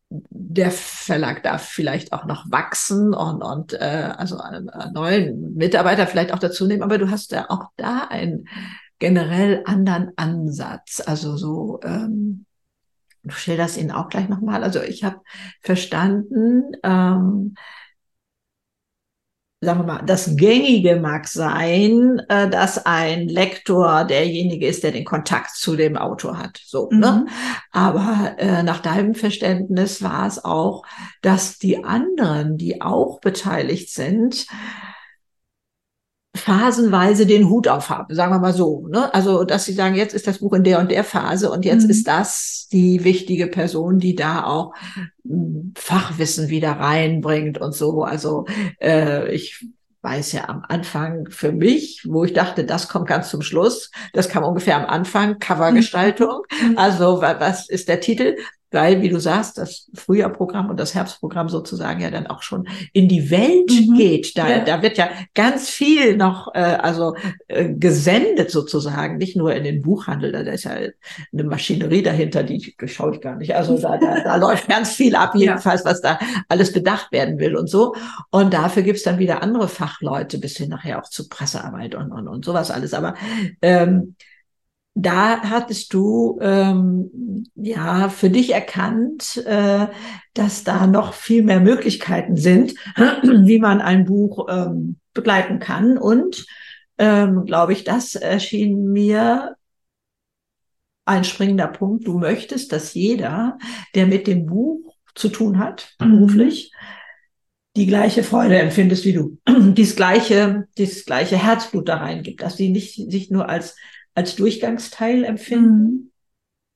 der Verlag darf vielleicht auch noch wachsen und, und äh, also einen, einen neuen Mitarbeiter vielleicht auch dazu nehmen, aber du hast ja auch da einen generell anderen Ansatz. Also so, ähm, du schilderst ihn auch gleich nochmal. Also ich habe verstanden, ähm, sagen wir mal, das Gängige mag sein, äh, dass ein Lektor derjenige ist, der den Kontakt zu dem Autor hat. So, ne? mhm. ne? Aber äh, nach deinem Verständnis war es auch, dass die anderen, die auch beteiligt sind, phasenweise den Hut aufhaben, sagen wir mal so. Ne? Also, dass sie sagen, jetzt ist das Buch in der und der Phase und jetzt mhm. ist das die wichtige Person, die da auch hm, Fachwissen wieder reinbringt und so. Also äh, ich weiß ja am Anfang für mich, wo ich dachte, das kommt ganz zum Schluss. Das kam ungefähr am Anfang, Covergestaltung. Mhm. Also was ist der Titel? Weil, wie du sagst, das Frühjahrprogramm und das Herbstprogramm sozusagen ja dann auch schon in die Welt mhm. geht. Da, ja. da wird ja ganz viel noch äh, also äh, gesendet sozusagen, nicht nur in den Buchhandel, da ist ja eine Maschinerie dahinter, die schaue ich gar nicht. Also da, da, da läuft ganz viel ab, jedenfalls, was da alles bedacht werden will und so. Und dafür gibt's dann wieder andere Fachleute, bis hin nachher auch zu Pressearbeit und, und, und sowas alles. Aber ähm, da hattest du ähm, ja für dich erkannt, äh, dass da noch viel mehr Möglichkeiten sind, wie man ein Buch ähm, begleiten kann. Und ähm, glaube ich, das erschien mir ein springender Punkt. Du möchtest, dass jeder, der mit dem Buch zu tun hat, mhm. beruflich, die gleiche Freude empfindest wie du, dieses gleiche, dieses gleiche Herzblut da reingibt, dass die nicht sich nur als als Durchgangsteil empfinden,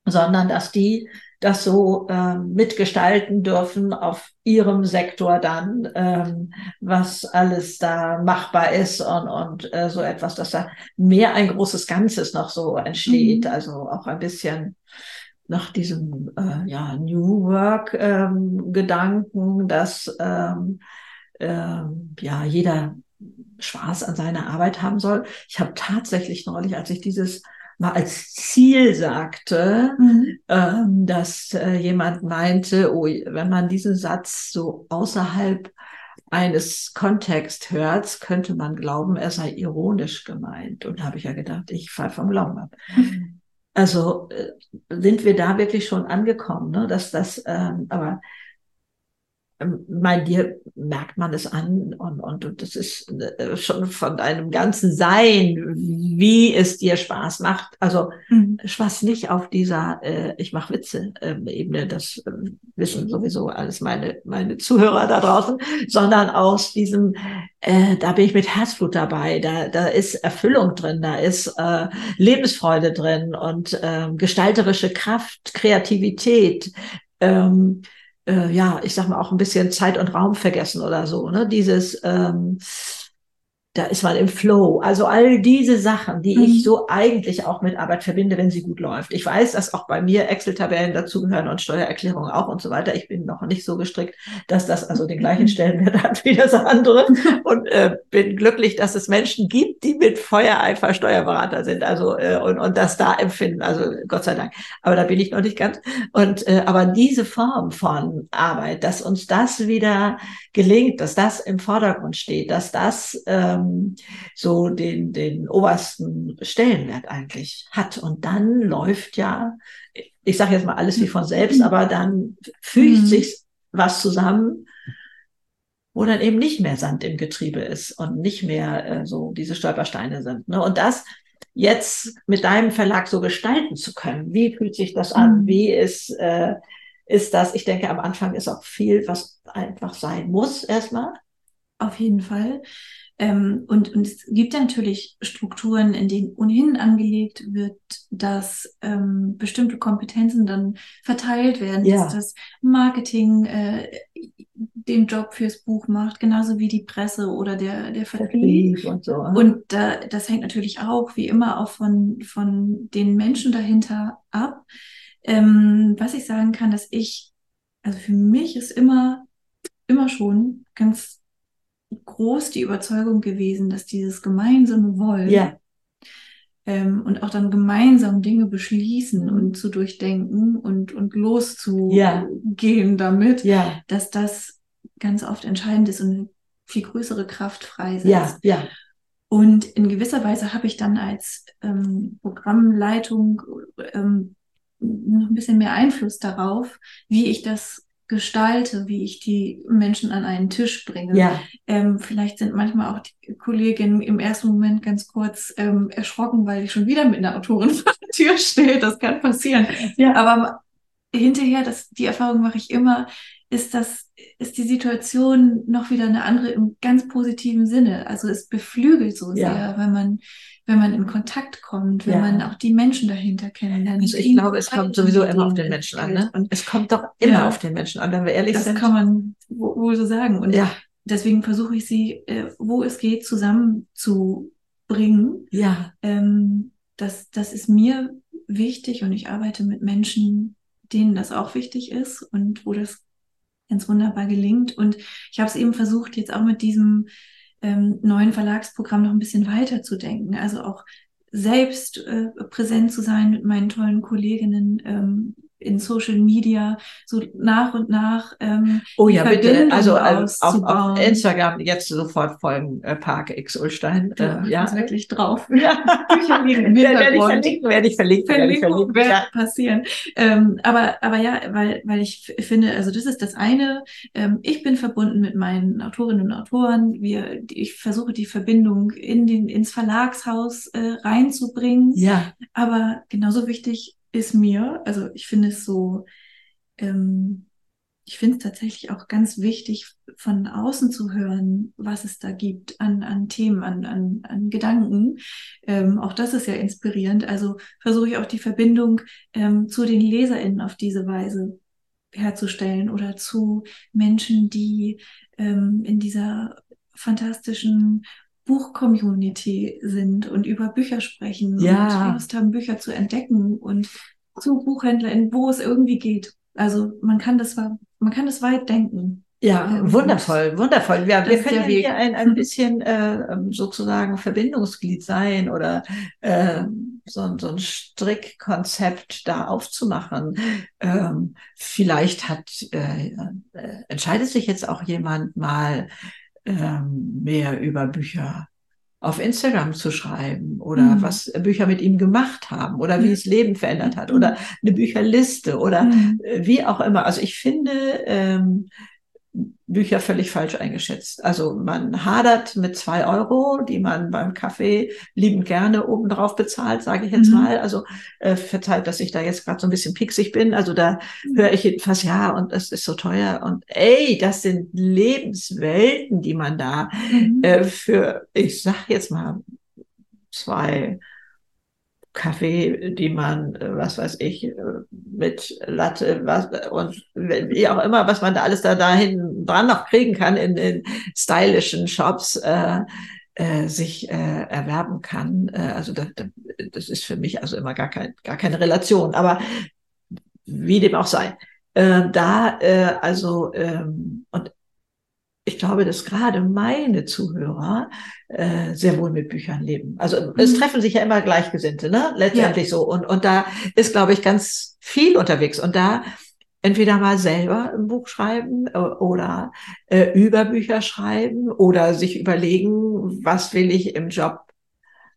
mhm. sondern dass die das so ähm, mitgestalten dürfen auf ihrem Sektor dann, ähm, was alles da machbar ist und, und äh, so etwas, dass da mehr ein großes Ganzes noch so entsteht. Mhm. Also auch ein bisschen nach diesem äh, ja, New Work ähm, Gedanken, dass ähm, äh, ja jeder Spaß an seiner Arbeit haben soll. Ich habe tatsächlich neulich, als ich dieses mal als Ziel sagte, mhm. ähm, dass äh, jemand meinte, oh, wenn man diesen Satz so außerhalb eines Kontext hört, könnte man glauben, er sei ironisch gemeint. Und habe ich ja gedacht, ich fall vom Glauben ab. Mhm. Also äh, sind wir da wirklich schon angekommen, ne? dass das, ähm, aber bei dir merkt man es an und, und, und das ist äh, schon von deinem ganzen Sein, wie es dir Spaß macht. Also mhm. Spaß nicht auf dieser äh, ich mache Witze ähm, Ebene, das äh, wissen sowieso alles meine meine Zuhörer da draußen, sondern aus diesem äh, da bin ich mit Herzblut dabei, da da ist Erfüllung drin, da ist äh, Lebensfreude drin und äh, gestalterische Kraft, Kreativität. Ähm, äh, ja, ich sag mal, auch ein bisschen Zeit und Raum vergessen oder so. Ne? Dieses ähm, da ist man im Flow. Also all diese Sachen, die mhm. ich so eigentlich auch mit Arbeit verbinde, wenn sie gut läuft. Ich weiß, dass auch bei mir Excel-Tabellen dazugehören und Steuererklärungen auch und so weiter. Ich bin noch nicht so gestrickt, dass das also den gleichen Stellenwert hat wie das andere und äh, bin glücklich, dass es Menschen gibt, die mit Feuereifer Steuerberater sind, also äh, und, und das da empfinden. Also Gott sei Dank. Aber da bin ich noch nicht ganz. Und äh, aber diese Form von Arbeit, dass uns das wieder gelingt, dass das im Vordergrund steht, dass das ähm, ähm, so den, den obersten Stellenwert eigentlich hat. Und dann läuft ja, ich sage jetzt mal alles wie von selbst, aber dann fügt mhm. sich was zusammen, wo dann eben nicht mehr Sand im Getriebe ist und nicht mehr äh, so diese Stolpersteine sind. Ne? Und das jetzt mit deinem Verlag so gestalten zu können, wie fühlt sich das an? Mhm. Wie ist, äh, ist das? Ich denke, am Anfang ist auch viel, was einfach sein muss erstmal. Auf jeden Fall. Ähm, und, und es gibt ja natürlich Strukturen, in denen ohnehin angelegt wird, dass ähm, bestimmte Kompetenzen dann verteilt werden, ja. dass das Marketing äh, den Job fürs Buch macht, genauso wie die Presse oder der, der Vertrieb. und so. Und da, das hängt natürlich auch, wie immer, auch von, von den Menschen dahinter ab. Ähm, was ich sagen kann, dass ich, also für mich ist immer, immer schon ganz groß die Überzeugung gewesen, dass dieses gemeinsame Wollen ja. ähm, und auch dann gemeinsam Dinge beschließen mhm. und zu durchdenken und, und loszugehen ja. damit, ja. dass das ganz oft entscheidend ist und eine viel größere Kraft freisetzt. Und in gewisser Weise habe ich dann als ähm, Programmleitung ähm, noch ein bisschen mehr Einfluss darauf, wie ich das gestalte, wie ich die Menschen an einen Tisch bringe. Ja. Ähm, vielleicht sind manchmal auch die Kolleginnen im ersten Moment ganz kurz ähm, erschrocken, weil ich schon wieder mit einer Autorin vor der Tür stehe. Das kann passieren. Ja. Aber hinterher, das, die Erfahrung mache ich immer, ist das, ist die Situation noch wieder eine andere im ganz positiven Sinne. Also es beflügelt so sehr, ja. wenn man, wenn man in Kontakt kommt, wenn ja. man auch die Menschen dahinter kennenlernt. Also ich glaube, es kommt sowieso immer auf den Menschen an, ne? Und es kommt doch immer ja. auf den Menschen an, wenn wir ehrlich das sind. Das kann man wohl so sagen. Und ja. deswegen versuche ich sie, äh, wo es geht, zusammenzubringen. Ja. Ähm, das, das ist mir wichtig und ich arbeite mit Menschen, denen das auch wichtig ist und wo das ganz wunderbar gelingt. Und ich habe es eben versucht, jetzt auch mit diesem ähm, neuen Verlagsprogramm noch ein bisschen weiter zu denken. Also auch selbst äh, präsent zu sein mit meinen tollen Kolleginnen, ähm, in Social Media so nach und nach. Ähm, oh ja, bitte. Also äh, auf, auf, Instagram jetzt sofort folgen äh, Park X Ulstein. Ja, äh, ja. wirklich drauf. Ja. Bücher liegen im Werde ich verlinken, werde ich verlinken. Verlinkung wird ja. passieren. Ähm, aber, aber ja, weil, weil ich finde, also das ist das eine. Ähm, ich bin verbunden mit meinen Autorinnen und Autoren. Wir, ich versuche die Verbindung in den, ins Verlagshaus äh, reinzubringen. Ja. Aber genauso wichtig ist mir, also ich finde es so, ähm, ich finde es tatsächlich auch ganz wichtig, von außen zu hören, was es da gibt an, an Themen, an, an, an Gedanken. Ähm, auch das ist ja inspirierend. Also versuche ich auch die Verbindung ähm, zu den LeserInnen auf diese Weise herzustellen oder zu Menschen, die ähm, in dieser fantastischen Buch-Community sind und über Bücher sprechen ja. und Lust haben, Bücher zu entdecken und zu BuchhändlerInnen, wo es irgendwie geht. Also man kann das, man kann das weit denken. Ja, ähm, wundervoll, wundervoll. Ja, wir können ja hier ein, ein bisschen äh, ähm, sozusagen Verbindungsglied sein oder äh, so, so ein Strickkonzept da aufzumachen. Ähm, vielleicht hat äh, äh entscheidet sich jetzt auch jemand mal ähm, mehr über Bücher auf Instagram zu schreiben oder mhm. was Bücher mit ihm gemacht haben oder wie es Leben verändert hat oder eine Bücherliste oder mhm. wie auch immer. Also ich finde, ähm, Bücher völlig falsch eingeschätzt. Also man hadert mit zwei Euro, die man beim Kaffee liebend gerne obendrauf bezahlt, sage ich jetzt mhm. mal. Also äh, verzeiht, dass ich da jetzt gerade so ein bisschen pieksig bin. Also da mhm. höre ich jedenfalls, ja, und es ist so teuer. Und ey, das sind Lebenswelten, die man da mhm. äh, für, ich sag jetzt mal, zwei Kaffee, die man, äh, was weiß ich, äh, mit Latte was, und wie auch immer, was man da alles da dahin dran noch kriegen kann in den stylischen Shops, äh, äh, sich äh, erwerben kann. Äh, also das, das ist für mich also immer gar, kein, gar keine Relation. Aber wie dem auch sei. Da, also, ähm, und ich glaube, dass gerade meine Zuhörer äh, sehr wohl mit Büchern leben. Also mhm. es treffen sich ja immer Gleichgesinnte, ne? Letztendlich ja. so. Und, und da ist, glaube ich, ganz viel unterwegs. Und da entweder mal selber ein Buch schreiben äh, oder äh, über Bücher schreiben oder sich überlegen, was will ich im Job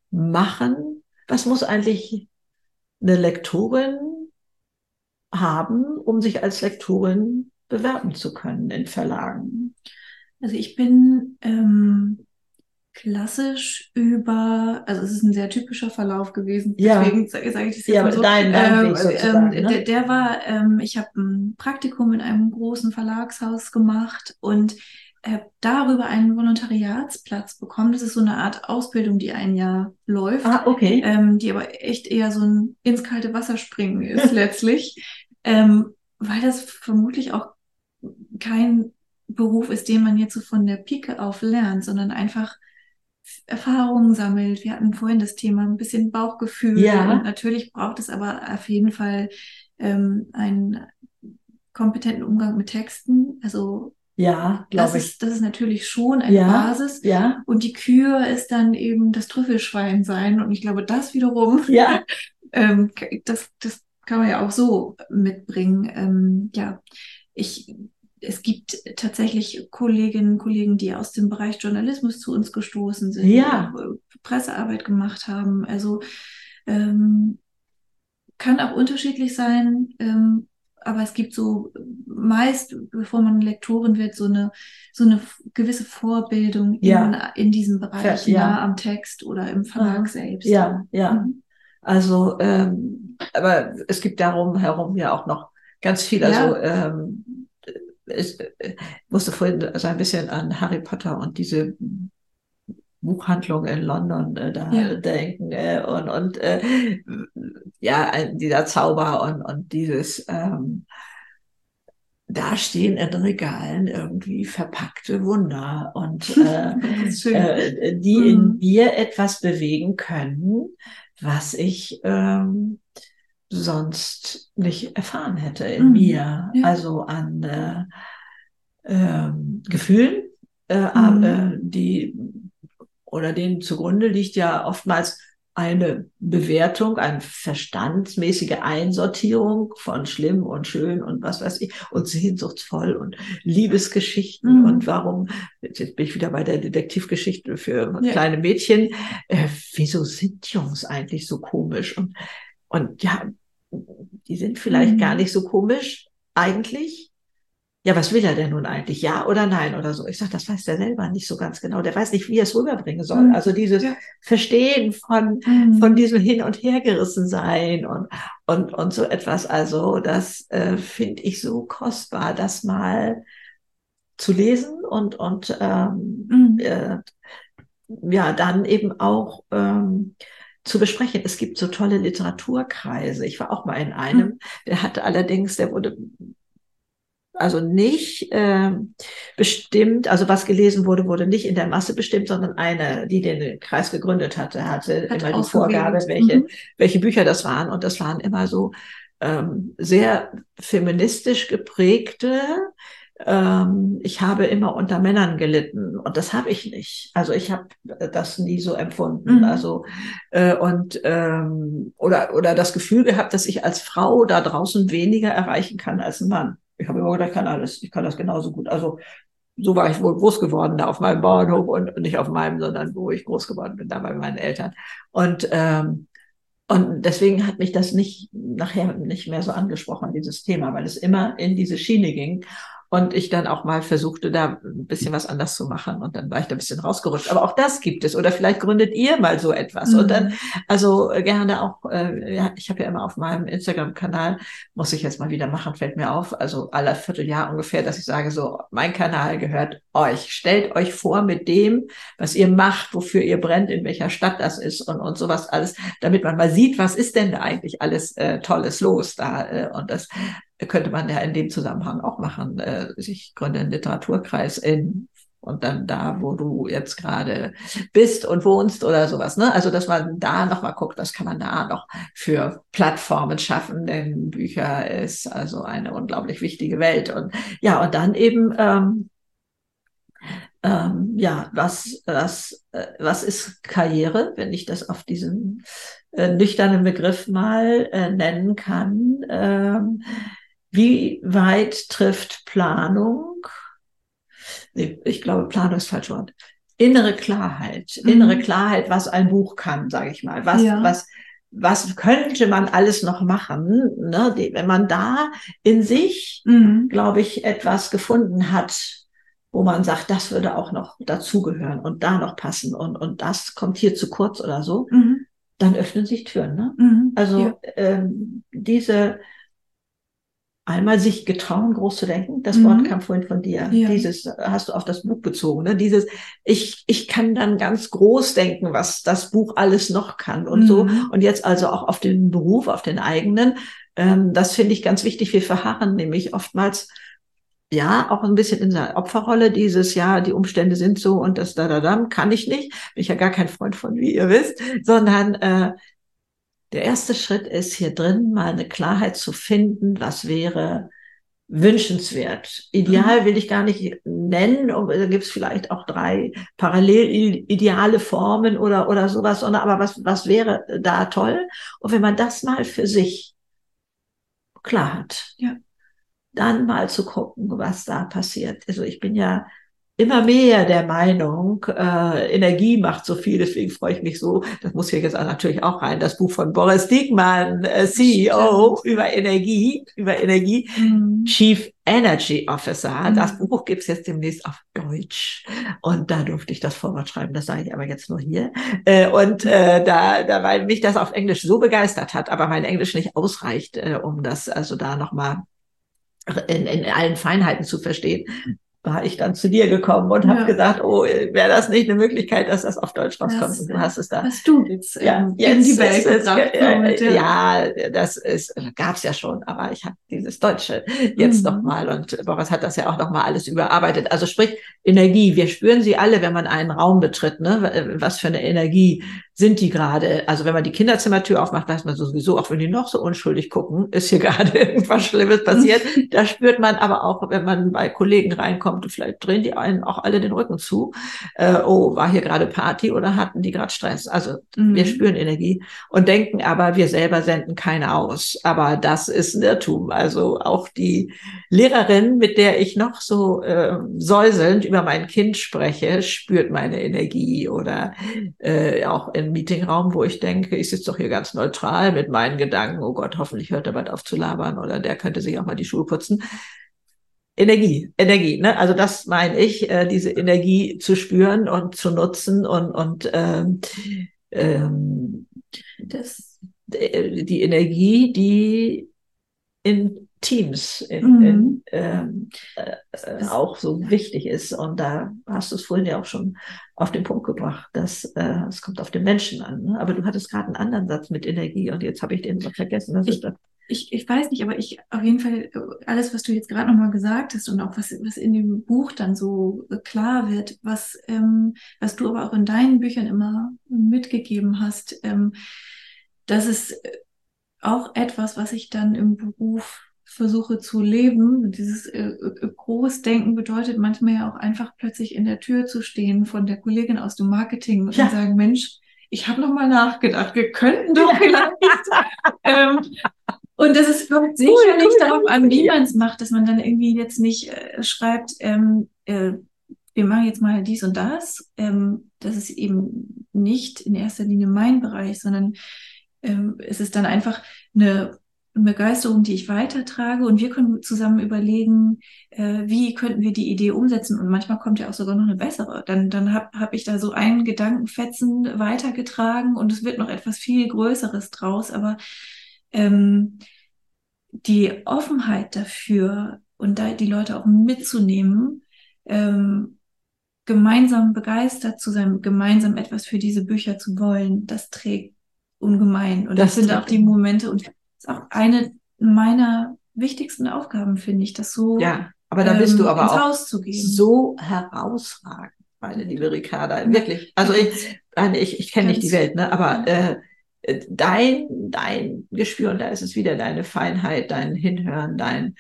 machen? Was muss eigentlich eine Lektorin haben, um sich als Lektorin bewerben zu können in Verlagen? Also ich bin ähm, klassisch über, also es ist ein sehr typischer Verlauf gewesen. Ja. Deswegen sage sag ich das jetzt ja, mal so. Dein, dein ähm, ähm, ne? der, der, war, ähm, ich habe ein Praktikum in einem großen Verlagshaus gemacht und habe darüber einen Volontariatsplatz bekommen. Das ist so eine Art Ausbildung, die ein Jahr läuft. Ah, okay. Ähm, die aber echt eher so ein ins kalte Wasser springen ist letztlich. Ähm, weil das vermutlich auch kein Beruf ist, den man jetzt so von der Pike auf lernt, sondern einfach Erfahrungen sammelt. Wir hatten vorhin das Thema ein bisschen Bauchgefühl. Ja. Und natürlich braucht es aber auf jeden Fall ähm, einen kompetenten Umgang mit Texten. Also Ja, glaube ich. Ist, das ist natürlich schon eine ja, Basis. Ja. Und die Kür ist dann eben das Trüffelschwein sein. Und ich glaube, das wiederum, ja. ähm, das, das kann man ja auch so mitbringen. Ähm, ja, ich, es gibt tatsächlich Kolleginnen und Kollegen, die aus dem Bereich Journalismus zu uns gestoßen sind, ja. Pressearbeit gemacht haben. Also ähm, kann auch unterschiedlich sein. Ähm, aber es gibt so meist, bevor man Lektorin wird, so eine, so eine gewisse Vorbildung ja. in, in diesem Bereich, ja. nah am Text oder im Verlag ja. selbst. Ja, ja. Mhm. Also, ähm, aber es gibt darum herum ja auch noch ganz viel. Also, ähm, ich äh, musste vorhin so ein bisschen an Harry Potter und diese Buchhandlung in London äh, da ja. denken äh, und, und äh, ja, dieser Zauber und, und dieses ähm, da stehen in Regalen irgendwie verpackte Wunder und äh, äh, die mhm. in mir etwas bewegen können, was ich ähm, sonst nicht erfahren hätte in mhm. mir. Ja. Also an äh, äh, Gefühlen, äh, mhm. die oder denen zugrunde liegt ja oftmals eine Bewertung, eine verstandsmäßige Einsortierung von schlimm und schön und was weiß ich und sehnsuchtsvoll und Liebesgeschichten mhm. und warum, jetzt bin ich wieder bei der Detektivgeschichte für ja. kleine Mädchen, äh, wieso sind Jungs eigentlich so komisch und, und ja, die sind vielleicht mhm. gar nicht so komisch eigentlich, ja, was will er denn nun eigentlich? Ja oder nein oder so? Ich sage, das weiß der selber nicht so ganz genau. Der weiß nicht, wie er es rüberbringen soll. Mhm. Also dieses ja. Verstehen von, mhm. von diesem Hin- und Hergerissen sein und, und, und so etwas. Also das äh, finde ich so kostbar, das mal zu lesen und, und ähm, mhm. äh, ja, dann eben auch ähm, zu besprechen. Es gibt so tolle Literaturkreise. Ich war auch mal in einem, mhm. der hatte allerdings, der wurde also nicht äh, bestimmt, also was gelesen wurde, wurde nicht in der Masse bestimmt, sondern eine, die den Kreis gegründet hatte, hatte Hat immer die Vorgabe, welche, mhm. welche Bücher das waren. Und das waren immer so ähm, sehr feministisch geprägte. Ähm, ich habe immer unter Männern gelitten und das habe ich nicht. Also ich habe das nie so empfunden. Mhm. Also äh, und ähm, oder oder das Gefühl gehabt, dass ich als Frau da draußen weniger erreichen kann als ein Mann. Ich habe immer gedacht, ich kann alles, ich kann das genauso gut. Also so war ich wohl groß geworden, da auf meinem Bauernhof und nicht auf meinem, sondern wo ich groß geworden bin, da bei meinen Eltern. Und ähm, und deswegen hat mich das nicht nachher nicht mehr so angesprochen, dieses Thema, weil es immer in diese Schiene ging. Und ich dann auch mal versuchte, da ein bisschen was anders zu machen. Und dann war ich da ein bisschen rausgerutscht. Aber auch das gibt es. Oder vielleicht gründet ihr mal so etwas. Mhm. Und dann, mhm. also äh, gerne auch, äh, ja, ich habe ja immer auf meinem Instagram-Kanal, muss ich jetzt mal wieder machen, fällt mir auf, also aller Vierteljahr ungefähr, dass ich sage, so, mein Kanal gehört euch. Stellt euch vor mit dem, was ihr macht, wofür ihr brennt, in welcher Stadt das ist und, und sowas alles, damit man mal sieht, was ist denn da eigentlich alles äh, Tolles los da. Äh, und das könnte man ja in dem Zusammenhang auch machen. Äh, ich gründe einen Literaturkreis in und dann da, wo du jetzt gerade bist und wohnst oder sowas. Ne? Also, dass man da nochmal guckt, was kann man da noch für Plattformen schaffen, denn Bücher ist also eine unglaublich wichtige Welt. Und ja, und dann eben, ähm, ähm, ja, was, was, äh, was ist Karriere, wenn ich das auf diesen äh, nüchternen Begriff mal äh, nennen kann? Ähm, wie weit trifft Planung? Nee, ich glaube, Planung ist falsch Wort. Innere Klarheit, mhm. innere Klarheit, was ein Buch kann, sage ich mal. Was, ja. was, was könnte man alles noch machen, ne? wenn man da in sich, mhm. glaube ich, etwas gefunden hat, wo man sagt, das würde auch noch dazugehören und da noch passen und, und das kommt hier zu kurz oder so, mhm. dann öffnen sich Türen. Ne? Mhm. Also ja. ähm, diese einmal sich getrauen, groß zu denken. Das mhm. Wort kam vorhin von dir. Ja. Dieses hast du auf das Buch bezogen. Ne? Dieses, ich, ich kann dann ganz groß denken, was das Buch alles noch kann und mhm. so. Und jetzt also auch auf den Beruf, auf den eigenen. Ähm, das finde ich ganz wichtig. Wir verharren nämlich oftmals ja, auch ein bisschen in der Opferrolle dieses, ja, die Umstände sind so und das da, da, da, kann ich nicht. Bin ich ja gar kein Freund von, wie ihr wisst, sondern äh, der erste Schritt ist hier drin mal eine Klarheit zu finden, was wäre wünschenswert. Ideal mhm. will ich gar nicht nennen. Da gibt es vielleicht auch drei parallel ideale Formen oder, oder sowas. Aber was, was wäre da toll? Und wenn man das mal für sich klar hat, ja. dann mal zu gucken, was da passiert. Also ich bin ja immer mehr der Meinung, äh, Energie macht so viel, deswegen freue ich mich so. Das muss hier jetzt natürlich auch rein. Das Buch von Boris Diekmann, äh, CEO, Stimmt. über Energie, über Energie, mhm. Chief Energy Officer. Mhm. Das Buch gibt's jetzt demnächst auf Deutsch. Und da durfte ich das Vorwort schreiben, das sage ich aber jetzt nur hier. Äh, und äh, da, da, weil mich das auf Englisch so begeistert hat, aber mein Englisch nicht ausreicht, äh, um das also da nochmal in, in allen Feinheiten zu verstehen, war ich dann zu dir gekommen und ja. habe gesagt, oh, wäre das nicht eine Möglichkeit, dass das auf Deutsch rauskommt? Das, und du hast es da. Hast du jetzt, ja, jetzt in die Welt gebracht. Äh, ja. ja, das ist, gab's ja schon, aber ich habe dieses Deutsche jetzt mhm. nochmal und Boris hat das ja auch nochmal alles überarbeitet. Also sprich, Energie, wir spüren sie alle, wenn man einen Raum betritt, ne? Was für eine Energie sind die gerade, also wenn man die Kinderzimmertür aufmacht, weiß man sowieso, auch wenn die noch so unschuldig gucken, ist hier gerade irgendwas Schlimmes passiert. da spürt man aber auch, wenn man bei Kollegen reinkommt, vielleicht drehen die einen auch alle den Rücken zu. Äh, oh, war hier gerade Party oder hatten die gerade Stress? Also mhm. wir spüren Energie und denken aber, wir selber senden keine aus. Aber das ist ein Irrtum. Also auch die Lehrerin, mit der ich noch so äh, säuselnd über mein Kind spreche, spürt meine Energie oder äh, auch in Meetingraum, wo ich denke, ich sitze doch hier ganz neutral mit meinen Gedanken, oh Gott, hoffentlich hört er bald auf zu labern oder der könnte sich auch mal die Schuhe putzen. Energie, Energie, ne? Also das meine ich, äh, diese Energie zu spüren und zu nutzen und, und ähm, ähm, das, äh, die Energie, die in Teams in, mhm. in, ähm, äh, auch so wichtig ist. Und da hast du es vorhin ja auch schon auf den Punkt gebracht, dass äh, es kommt auf den Menschen an. Ne? Aber du hattest gerade einen anderen Satz mit Energie und jetzt habe ich den vergessen. Was ich, ich, ich weiß nicht, aber ich auf jeden Fall alles, was du jetzt gerade nochmal gesagt hast und auch was, was in dem Buch dann so klar wird, was, ähm, was du aber auch in deinen Büchern immer mitgegeben hast, ähm, das ist auch etwas, was ich dann im Beruf versuche zu leben. Dieses äh, äh, Großdenken bedeutet manchmal ja auch einfach plötzlich in der Tür zu stehen von der Kollegin aus dem Marketing und ja. sagen, Mensch, ich habe noch mal nachgedacht, wir könnten doch vielleicht. ähm, und das ist kommt sicherlich cool, cool, darauf an, wie man es macht, dass man dann irgendwie jetzt nicht äh, schreibt, ähm, äh, wir machen jetzt mal dies und das. Ähm, das ist eben nicht in erster Linie mein Bereich, sondern ähm, es ist dann einfach eine Begeisterung, die ich weitertrage. Und wir können zusammen überlegen, äh, wie könnten wir die Idee umsetzen. Und manchmal kommt ja auch sogar noch eine bessere. Dann, dann habe hab ich da so einen Gedankenfetzen weitergetragen und es wird noch etwas viel Größeres draus, aber ähm, die Offenheit dafür und da die Leute auch mitzunehmen, ähm, gemeinsam begeistert zu sein, gemeinsam etwas für diese Bücher zu wollen, das trägt ungemein. Und das, das sind auch die Momente und ist auch eine meiner wichtigsten Aufgaben, finde ich, das so ja, aber da bist ähm, du aber auch so herausragend, meine liebe Ricarda, wirklich. Also ich, ich, ich kenne nicht die Welt, ne? aber äh, dein, dein Gespür, und da ist es wieder deine Feinheit, dein Hinhören, dein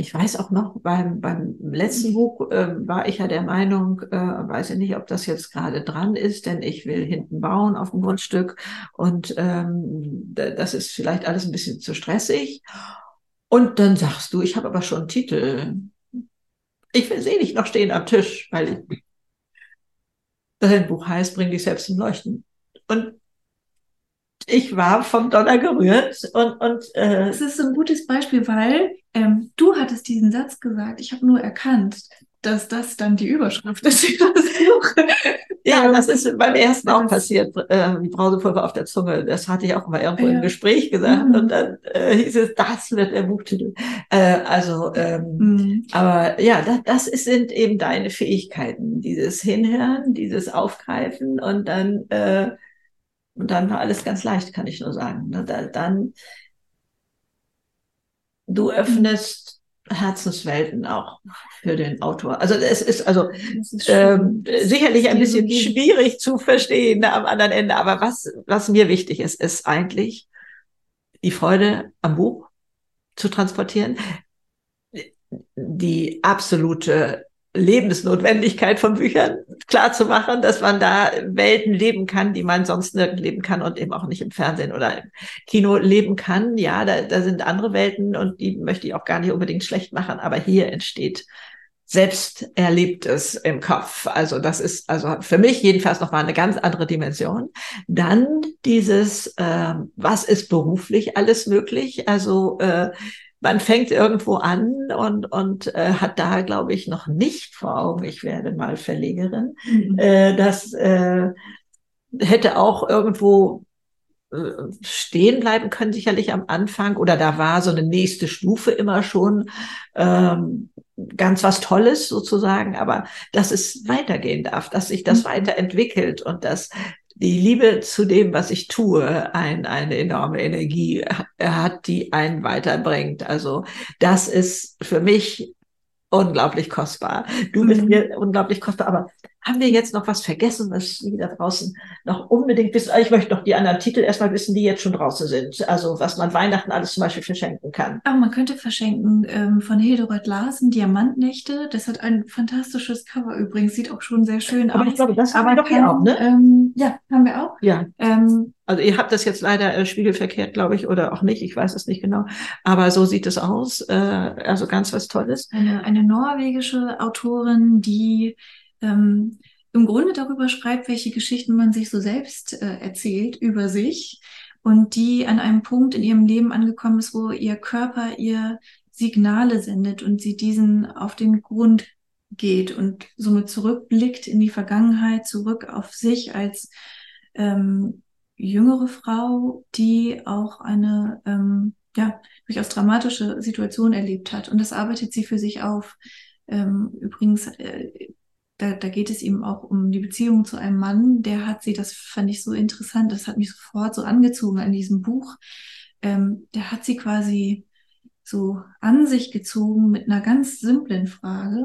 ich weiß auch noch, beim, beim letzten Buch äh, war ich ja der Meinung, äh, weiß ich nicht, ob das jetzt gerade dran ist, denn ich will hinten bauen auf dem Grundstück und ähm, das ist vielleicht alles ein bisschen zu stressig. Und dann sagst du, ich habe aber schon einen Titel. Ich will sie nicht noch stehen am Tisch, weil dein Buch heißt, bring dich selbst zum Leuchten. Und ich war vom Donner gerührt und und äh, das ist so ein gutes Beispiel, weil ähm, du hattest diesen Satz gesagt. Ich habe nur erkannt, dass das dann die Überschrift ist. ja, das ist beim ersten auch passiert. Äh, Brausepulver auf der Zunge. Das hatte ich auch mal irgendwo ja. im Gespräch gesagt. Mhm. Und dann äh, hieß es, das wird der Buchtitel. Äh, also, ähm, mhm. aber ja, das, das ist, sind eben deine Fähigkeiten. Dieses Hinhören, dieses Aufgreifen und dann äh, und dann war alles ganz leicht, kann ich nur sagen. Ne? Dann, du öffnest Herzenswelten auch für den Autor. Also es ist also ist ähm, sicherlich ein bisschen schwierig zu verstehen ne, am anderen Ende, aber was, was mir wichtig ist, ist eigentlich die Freude am Buch zu transportieren. die absolute Lebensnotwendigkeit von Büchern klar zu machen, dass man da Welten leben kann, die man sonst nirgends leben kann und eben auch nicht im Fernsehen oder im Kino leben kann. Ja, da, da sind andere Welten und die möchte ich auch gar nicht unbedingt schlecht machen, aber hier entsteht selbst Erlebtes im Kopf. Also das ist also für mich jedenfalls nochmal eine ganz andere Dimension. Dann dieses, äh, was ist beruflich alles möglich? Also äh, man fängt irgendwo an und, und äh, hat da, glaube ich, noch nicht vor Augen, ich werde mal Verlegerin. Mhm. Äh, das äh, hätte auch irgendwo äh, stehen bleiben können, sicherlich am Anfang. Oder da war so eine nächste Stufe immer schon ähm, ganz was Tolles sozusagen, aber dass es weitergehen darf, dass sich das mhm. weiterentwickelt und dass die Liebe zu dem, was ich tue, ein, eine enorme Energie hat, die einen weiterbringt. Also das ist für mich unglaublich kostbar. Du bist mhm. mir unglaublich kostbar, aber haben wir jetzt noch was vergessen, was Sie da draußen noch unbedingt wissen? Ich möchte noch die anderen Titel erstmal wissen, die jetzt schon draußen sind. Also was man Weihnachten alles zum Beispiel verschenken kann. Aber man könnte verschenken ähm, von Hildegard Larsen Diamantnächte. Das hat ein fantastisches Cover übrigens, sieht auch schon sehr schön Aber aus. ich glaube, das haben wir doch hier auch, ne? Ähm, ja, haben wir auch. Ja. Ähm, also ihr habt das jetzt leider äh, spiegelverkehrt, glaube ich, oder auch nicht. Ich weiß es nicht genau. Aber so sieht es aus. Äh, also ganz was Tolles. Eine, eine norwegische Autorin, die ähm, im Grunde darüber schreibt, welche Geschichten man sich so selbst äh, erzählt über sich und die an einem Punkt in ihrem Leben angekommen ist, wo ihr Körper ihr Signale sendet und sie diesen auf den Grund geht und somit zurückblickt in die Vergangenheit, zurück auf sich als ähm, jüngere Frau, die auch eine ähm, ja, durchaus dramatische Situation erlebt hat. Und das arbeitet sie für sich auf. Ähm, übrigens äh, da, da geht es eben auch um die Beziehung zu einem Mann, der hat sie, das fand ich so interessant, das hat mich sofort so angezogen an diesem Buch. Ähm, der hat sie quasi so an sich gezogen mit einer ganz simplen Frage.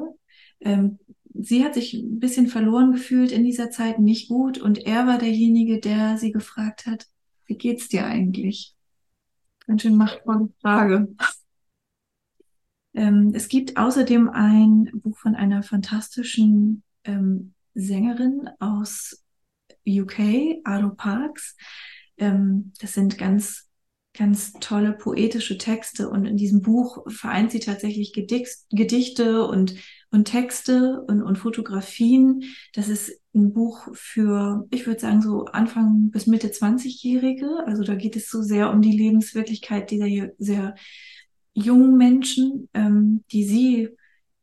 Ähm, sie hat sich ein bisschen verloren gefühlt in dieser Zeit, nicht gut, und er war derjenige, der sie gefragt hat, wie geht's dir eigentlich? Ganz schön machtvolle Frage. Ähm, es gibt außerdem ein Buch von einer fantastischen ähm, Sängerin aus UK, Ado Parks. Ähm, das sind ganz, ganz tolle poetische Texte und in diesem Buch vereint sie tatsächlich Gedicht, Gedichte und, und Texte und, und Fotografien. Das ist ein Buch für, ich würde sagen, so Anfang bis Mitte 20-Jährige. Also da geht es so sehr um die Lebenswirklichkeit dieser sehr jungen Menschen, ähm, die sie,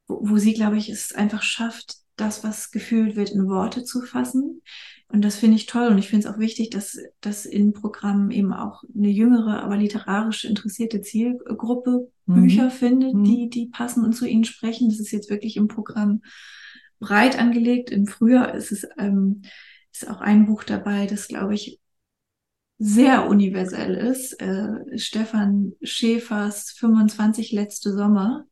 wo, wo sie, glaube ich, es einfach schafft, das, was gefühlt wird, in Worte zu fassen. Und das finde ich toll. Und ich finde es auch wichtig, dass, dass in Programmen eben auch eine jüngere, aber literarisch interessierte Zielgruppe mhm. Bücher findet, mhm. die, die passen und zu ihnen sprechen. Das ist jetzt wirklich im Programm breit angelegt. Im Frühjahr ist es ähm, ist auch ein Buch dabei, das, glaube ich, sehr universell ist. Äh, Stefan Schäfers 25 letzte Sommer.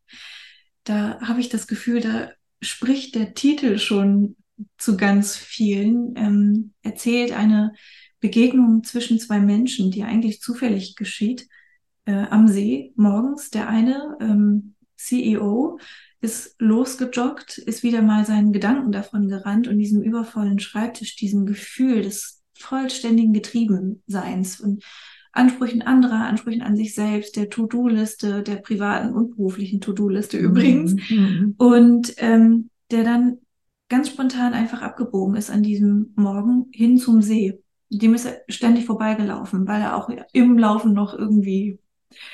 Da habe ich das Gefühl, da spricht der Titel schon zu ganz vielen, ähm, erzählt eine Begegnung zwischen zwei Menschen, die eigentlich zufällig geschieht, äh, am See morgens. Der eine, ähm, CEO, ist losgejoggt, ist wieder mal seinen Gedanken davon gerannt und diesem übervollen Schreibtisch, diesem Gefühl des vollständigen Getriebenseins und Ansprüchen anderer, Ansprüchen an sich selbst, der To-Do-Liste, der privaten und beruflichen To-Do-Liste mhm. übrigens. Mhm. Und ähm, der dann ganz spontan einfach abgebogen ist an diesem Morgen hin zum See. Dem ist er ständig vorbeigelaufen, weil er auch im Laufen noch irgendwie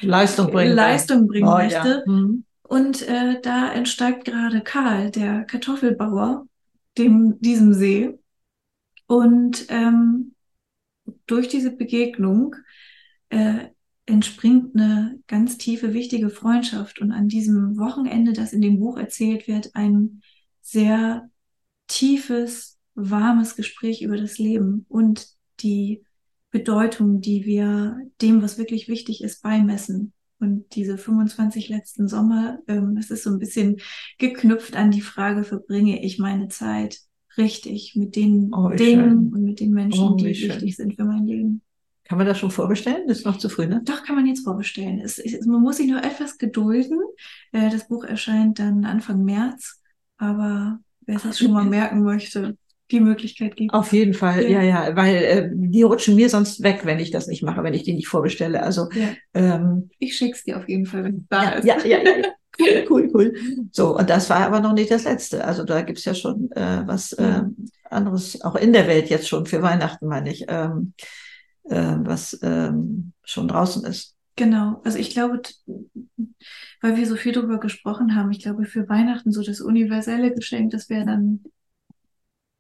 Leistung bringen, Leistung bringen oh, möchte. Ja. Mhm. Und äh, da entsteigt gerade Karl, der Kartoffelbauer, dem, diesem See. Und ähm, durch diese Begegnung äh, entspringt eine ganz tiefe, wichtige Freundschaft. Und an diesem Wochenende, das in dem Buch erzählt wird, ein sehr tiefes, warmes Gespräch über das Leben und die Bedeutung, die wir dem, was wirklich wichtig ist, beimessen. Und diese 25 letzten Sommer, ähm, es ist so ein bisschen geknüpft an die Frage, verbringe ich meine Zeit richtig mit den oh, Dingen schön. und mit den Menschen, oh, die schön. wichtig sind für mein Leben. Kann man das schon vorbestellen? Das ist noch zu früh, ne? Doch, kann man jetzt vorbestellen. Es, es, man muss sich nur etwas gedulden. Äh, das Buch erscheint dann Anfang März. Aber wer es schon mal merken möchte, die Möglichkeit gibt. Auf jeden Fall, ja, ja, ja weil äh, die rutschen mir sonst weg, wenn ich das nicht mache, wenn ich die nicht vorbestelle. Also ja. ähm, ich schick's dir auf jeden Fall, wenn es da ja, ist. Ja, ja, ja, ja. Cool, cool. So, und das war aber noch nicht das Letzte. Also da gibt's ja schon äh, was äh, anderes, auch in der Welt jetzt schon für Weihnachten, meine ich, ähm, äh, was ähm, schon draußen ist. Genau, also ich glaube, weil wir so viel darüber gesprochen haben, ich glaube, für Weihnachten so das universelle Geschenk, das wäre dann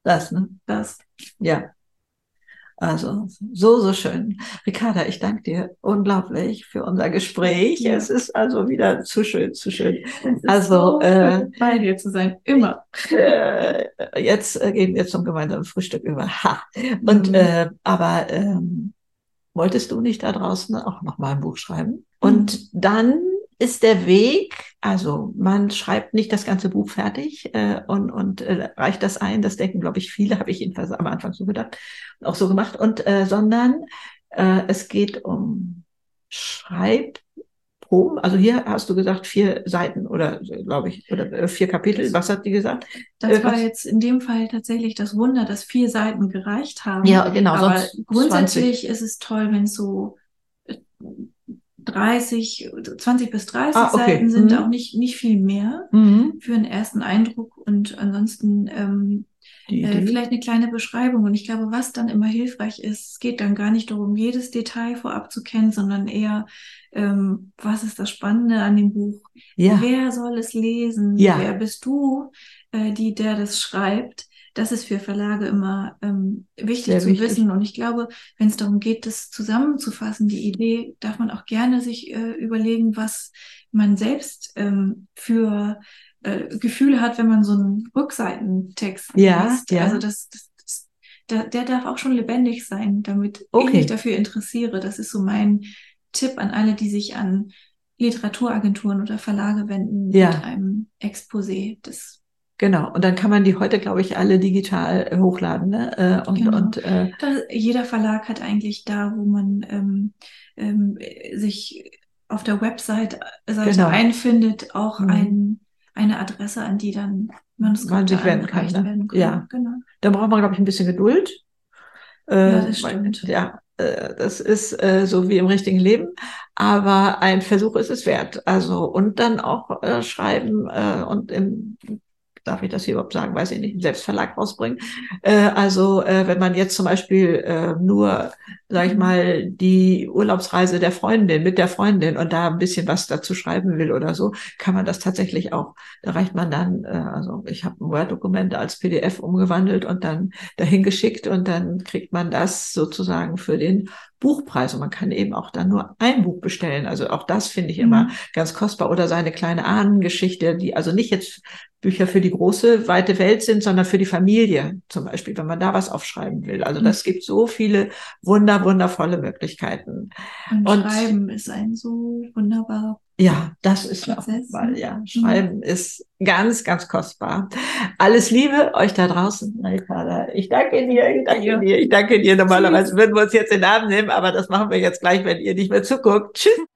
das, ne? Das. Ja. Also so, so schön. Ricarda, ich danke dir unglaublich für unser Gespräch. Ja. Es ist also wieder zu schön, zu schön. Also so äh, bei dir zu sein, immer. Äh, jetzt äh, gehen wir zum gemeinsamen Frühstück über. Ha. Und mhm. äh, aber ähm, wolltest du nicht da draußen auch noch mal ein Buch schreiben? Mhm. Und dann ist der Weg, also man schreibt nicht das ganze Buch fertig äh, und, und äh, reicht das ein, das denken, glaube ich, viele, habe ich jedenfalls am Anfang so gedacht, auch so gemacht, und äh, sondern äh, es geht um Schreibproben. Also hier hast du gesagt vier Seiten oder glaube ich, oder äh, vier Kapitel. Was hat die gesagt? Das äh, war jetzt in dem Fall tatsächlich das Wunder, dass vier Seiten gereicht haben. Ja, genau. Aber grundsätzlich 20. ist es toll, wenn es so 30, 20 bis 30 ah, okay. Seiten sind mhm. auch nicht, nicht viel mehr mhm. für einen ersten Eindruck und ansonsten ähm, äh, vielleicht eine kleine Beschreibung. Und ich glaube, was dann immer hilfreich ist, es geht dann gar nicht darum, jedes Detail vorab zu kennen, sondern eher, ähm, was ist das Spannende an dem Buch? Ja. Wer soll es lesen? Ja. Wer bist du, äh, die der das schreibt? das ist für Verlage immer ähm, wichtig Sehr zu wichtig. wissen. Und ich glaube, wenn es darum geht, das zusammenzufassen, die Idee, darf man auch gerne sich äh, überlegen, was man selbst ähm, für äh, Gefühle hat, wenn man so einen Rückseitentext ja, liest. Ja. Also das, das, der darf auch schon lebendig sein, damit okay. ich mich dafür interessiere. Das ist so mein Tipp an alle, die sich an Literaturagenturen oder Verlage wenden ja. mit einem Exposé. Das Genau, und dann kann man die heute, glaube ich, alle digital äh, hochladen. Ne? Äh, und, genau. und, äh, da, jeder Verlag hat eigentlich da, wo man ähm, ähm, sich auf der Website äh, Seite genau. einfindet, auch mhm. ein, eine Adresse, an die dann Manuskripte man sich wenden kann, ne? werden können. Ja, genau. Da braucht man, glaube ich, ein bisschen Geduld. Äh, ja, das stimmt. Weil, ja, das ist äh, so wie im richtigen Leben, aber ein Versuch ist es wert. Also und dann auch äh, schreiben äh, und im darf ich das hier überhaupt sagen, weiß ich nicht, einen Selbstverlag rausbringen. Äh, also äh, wenn man jetzt zum Beispiel äh, nur, sag ich mhm. mal, die Urlaubsreise der Freundin mit der Freundin und da ein bisschen was dazu schreiben will oder so, kann man das tatsächlich auch. Da reicht man dann, äh, also ich habe ein Word-Dokument als PDF umgewandelt und dann dahin geschickt und dann kriegt man das sozusagen für den Buchpreis und man kann eben auch dann nur ein Buch bestellen. Also auch das finde ich mhm. immer ganz kostbar oder seine kleine Ahnengeschichte, die also nicht jetzt Bücher für die große, weite Welt sind, sondern für die Familie zum Beispiel, wenn man da was aufschreiben will. Also das mhm. gibt so viele wunder, wundervolle Möglichkeiten. Und, und Schreiben ist ein so wunderbarer ja, das ist Prozess. Mal, ja. Mhm. Schreiben mhm. ist ganz, ganz kostbar. Alles Liebe euch da draußen. Ich danke dir, ich danke ja. dir, ich danke dir. Normalerweise würden wir uns jetzt den Namen nehmen, aber das machen wir jetzt gleich, wenn ihr nicht mehr zuguckt. Tschüss.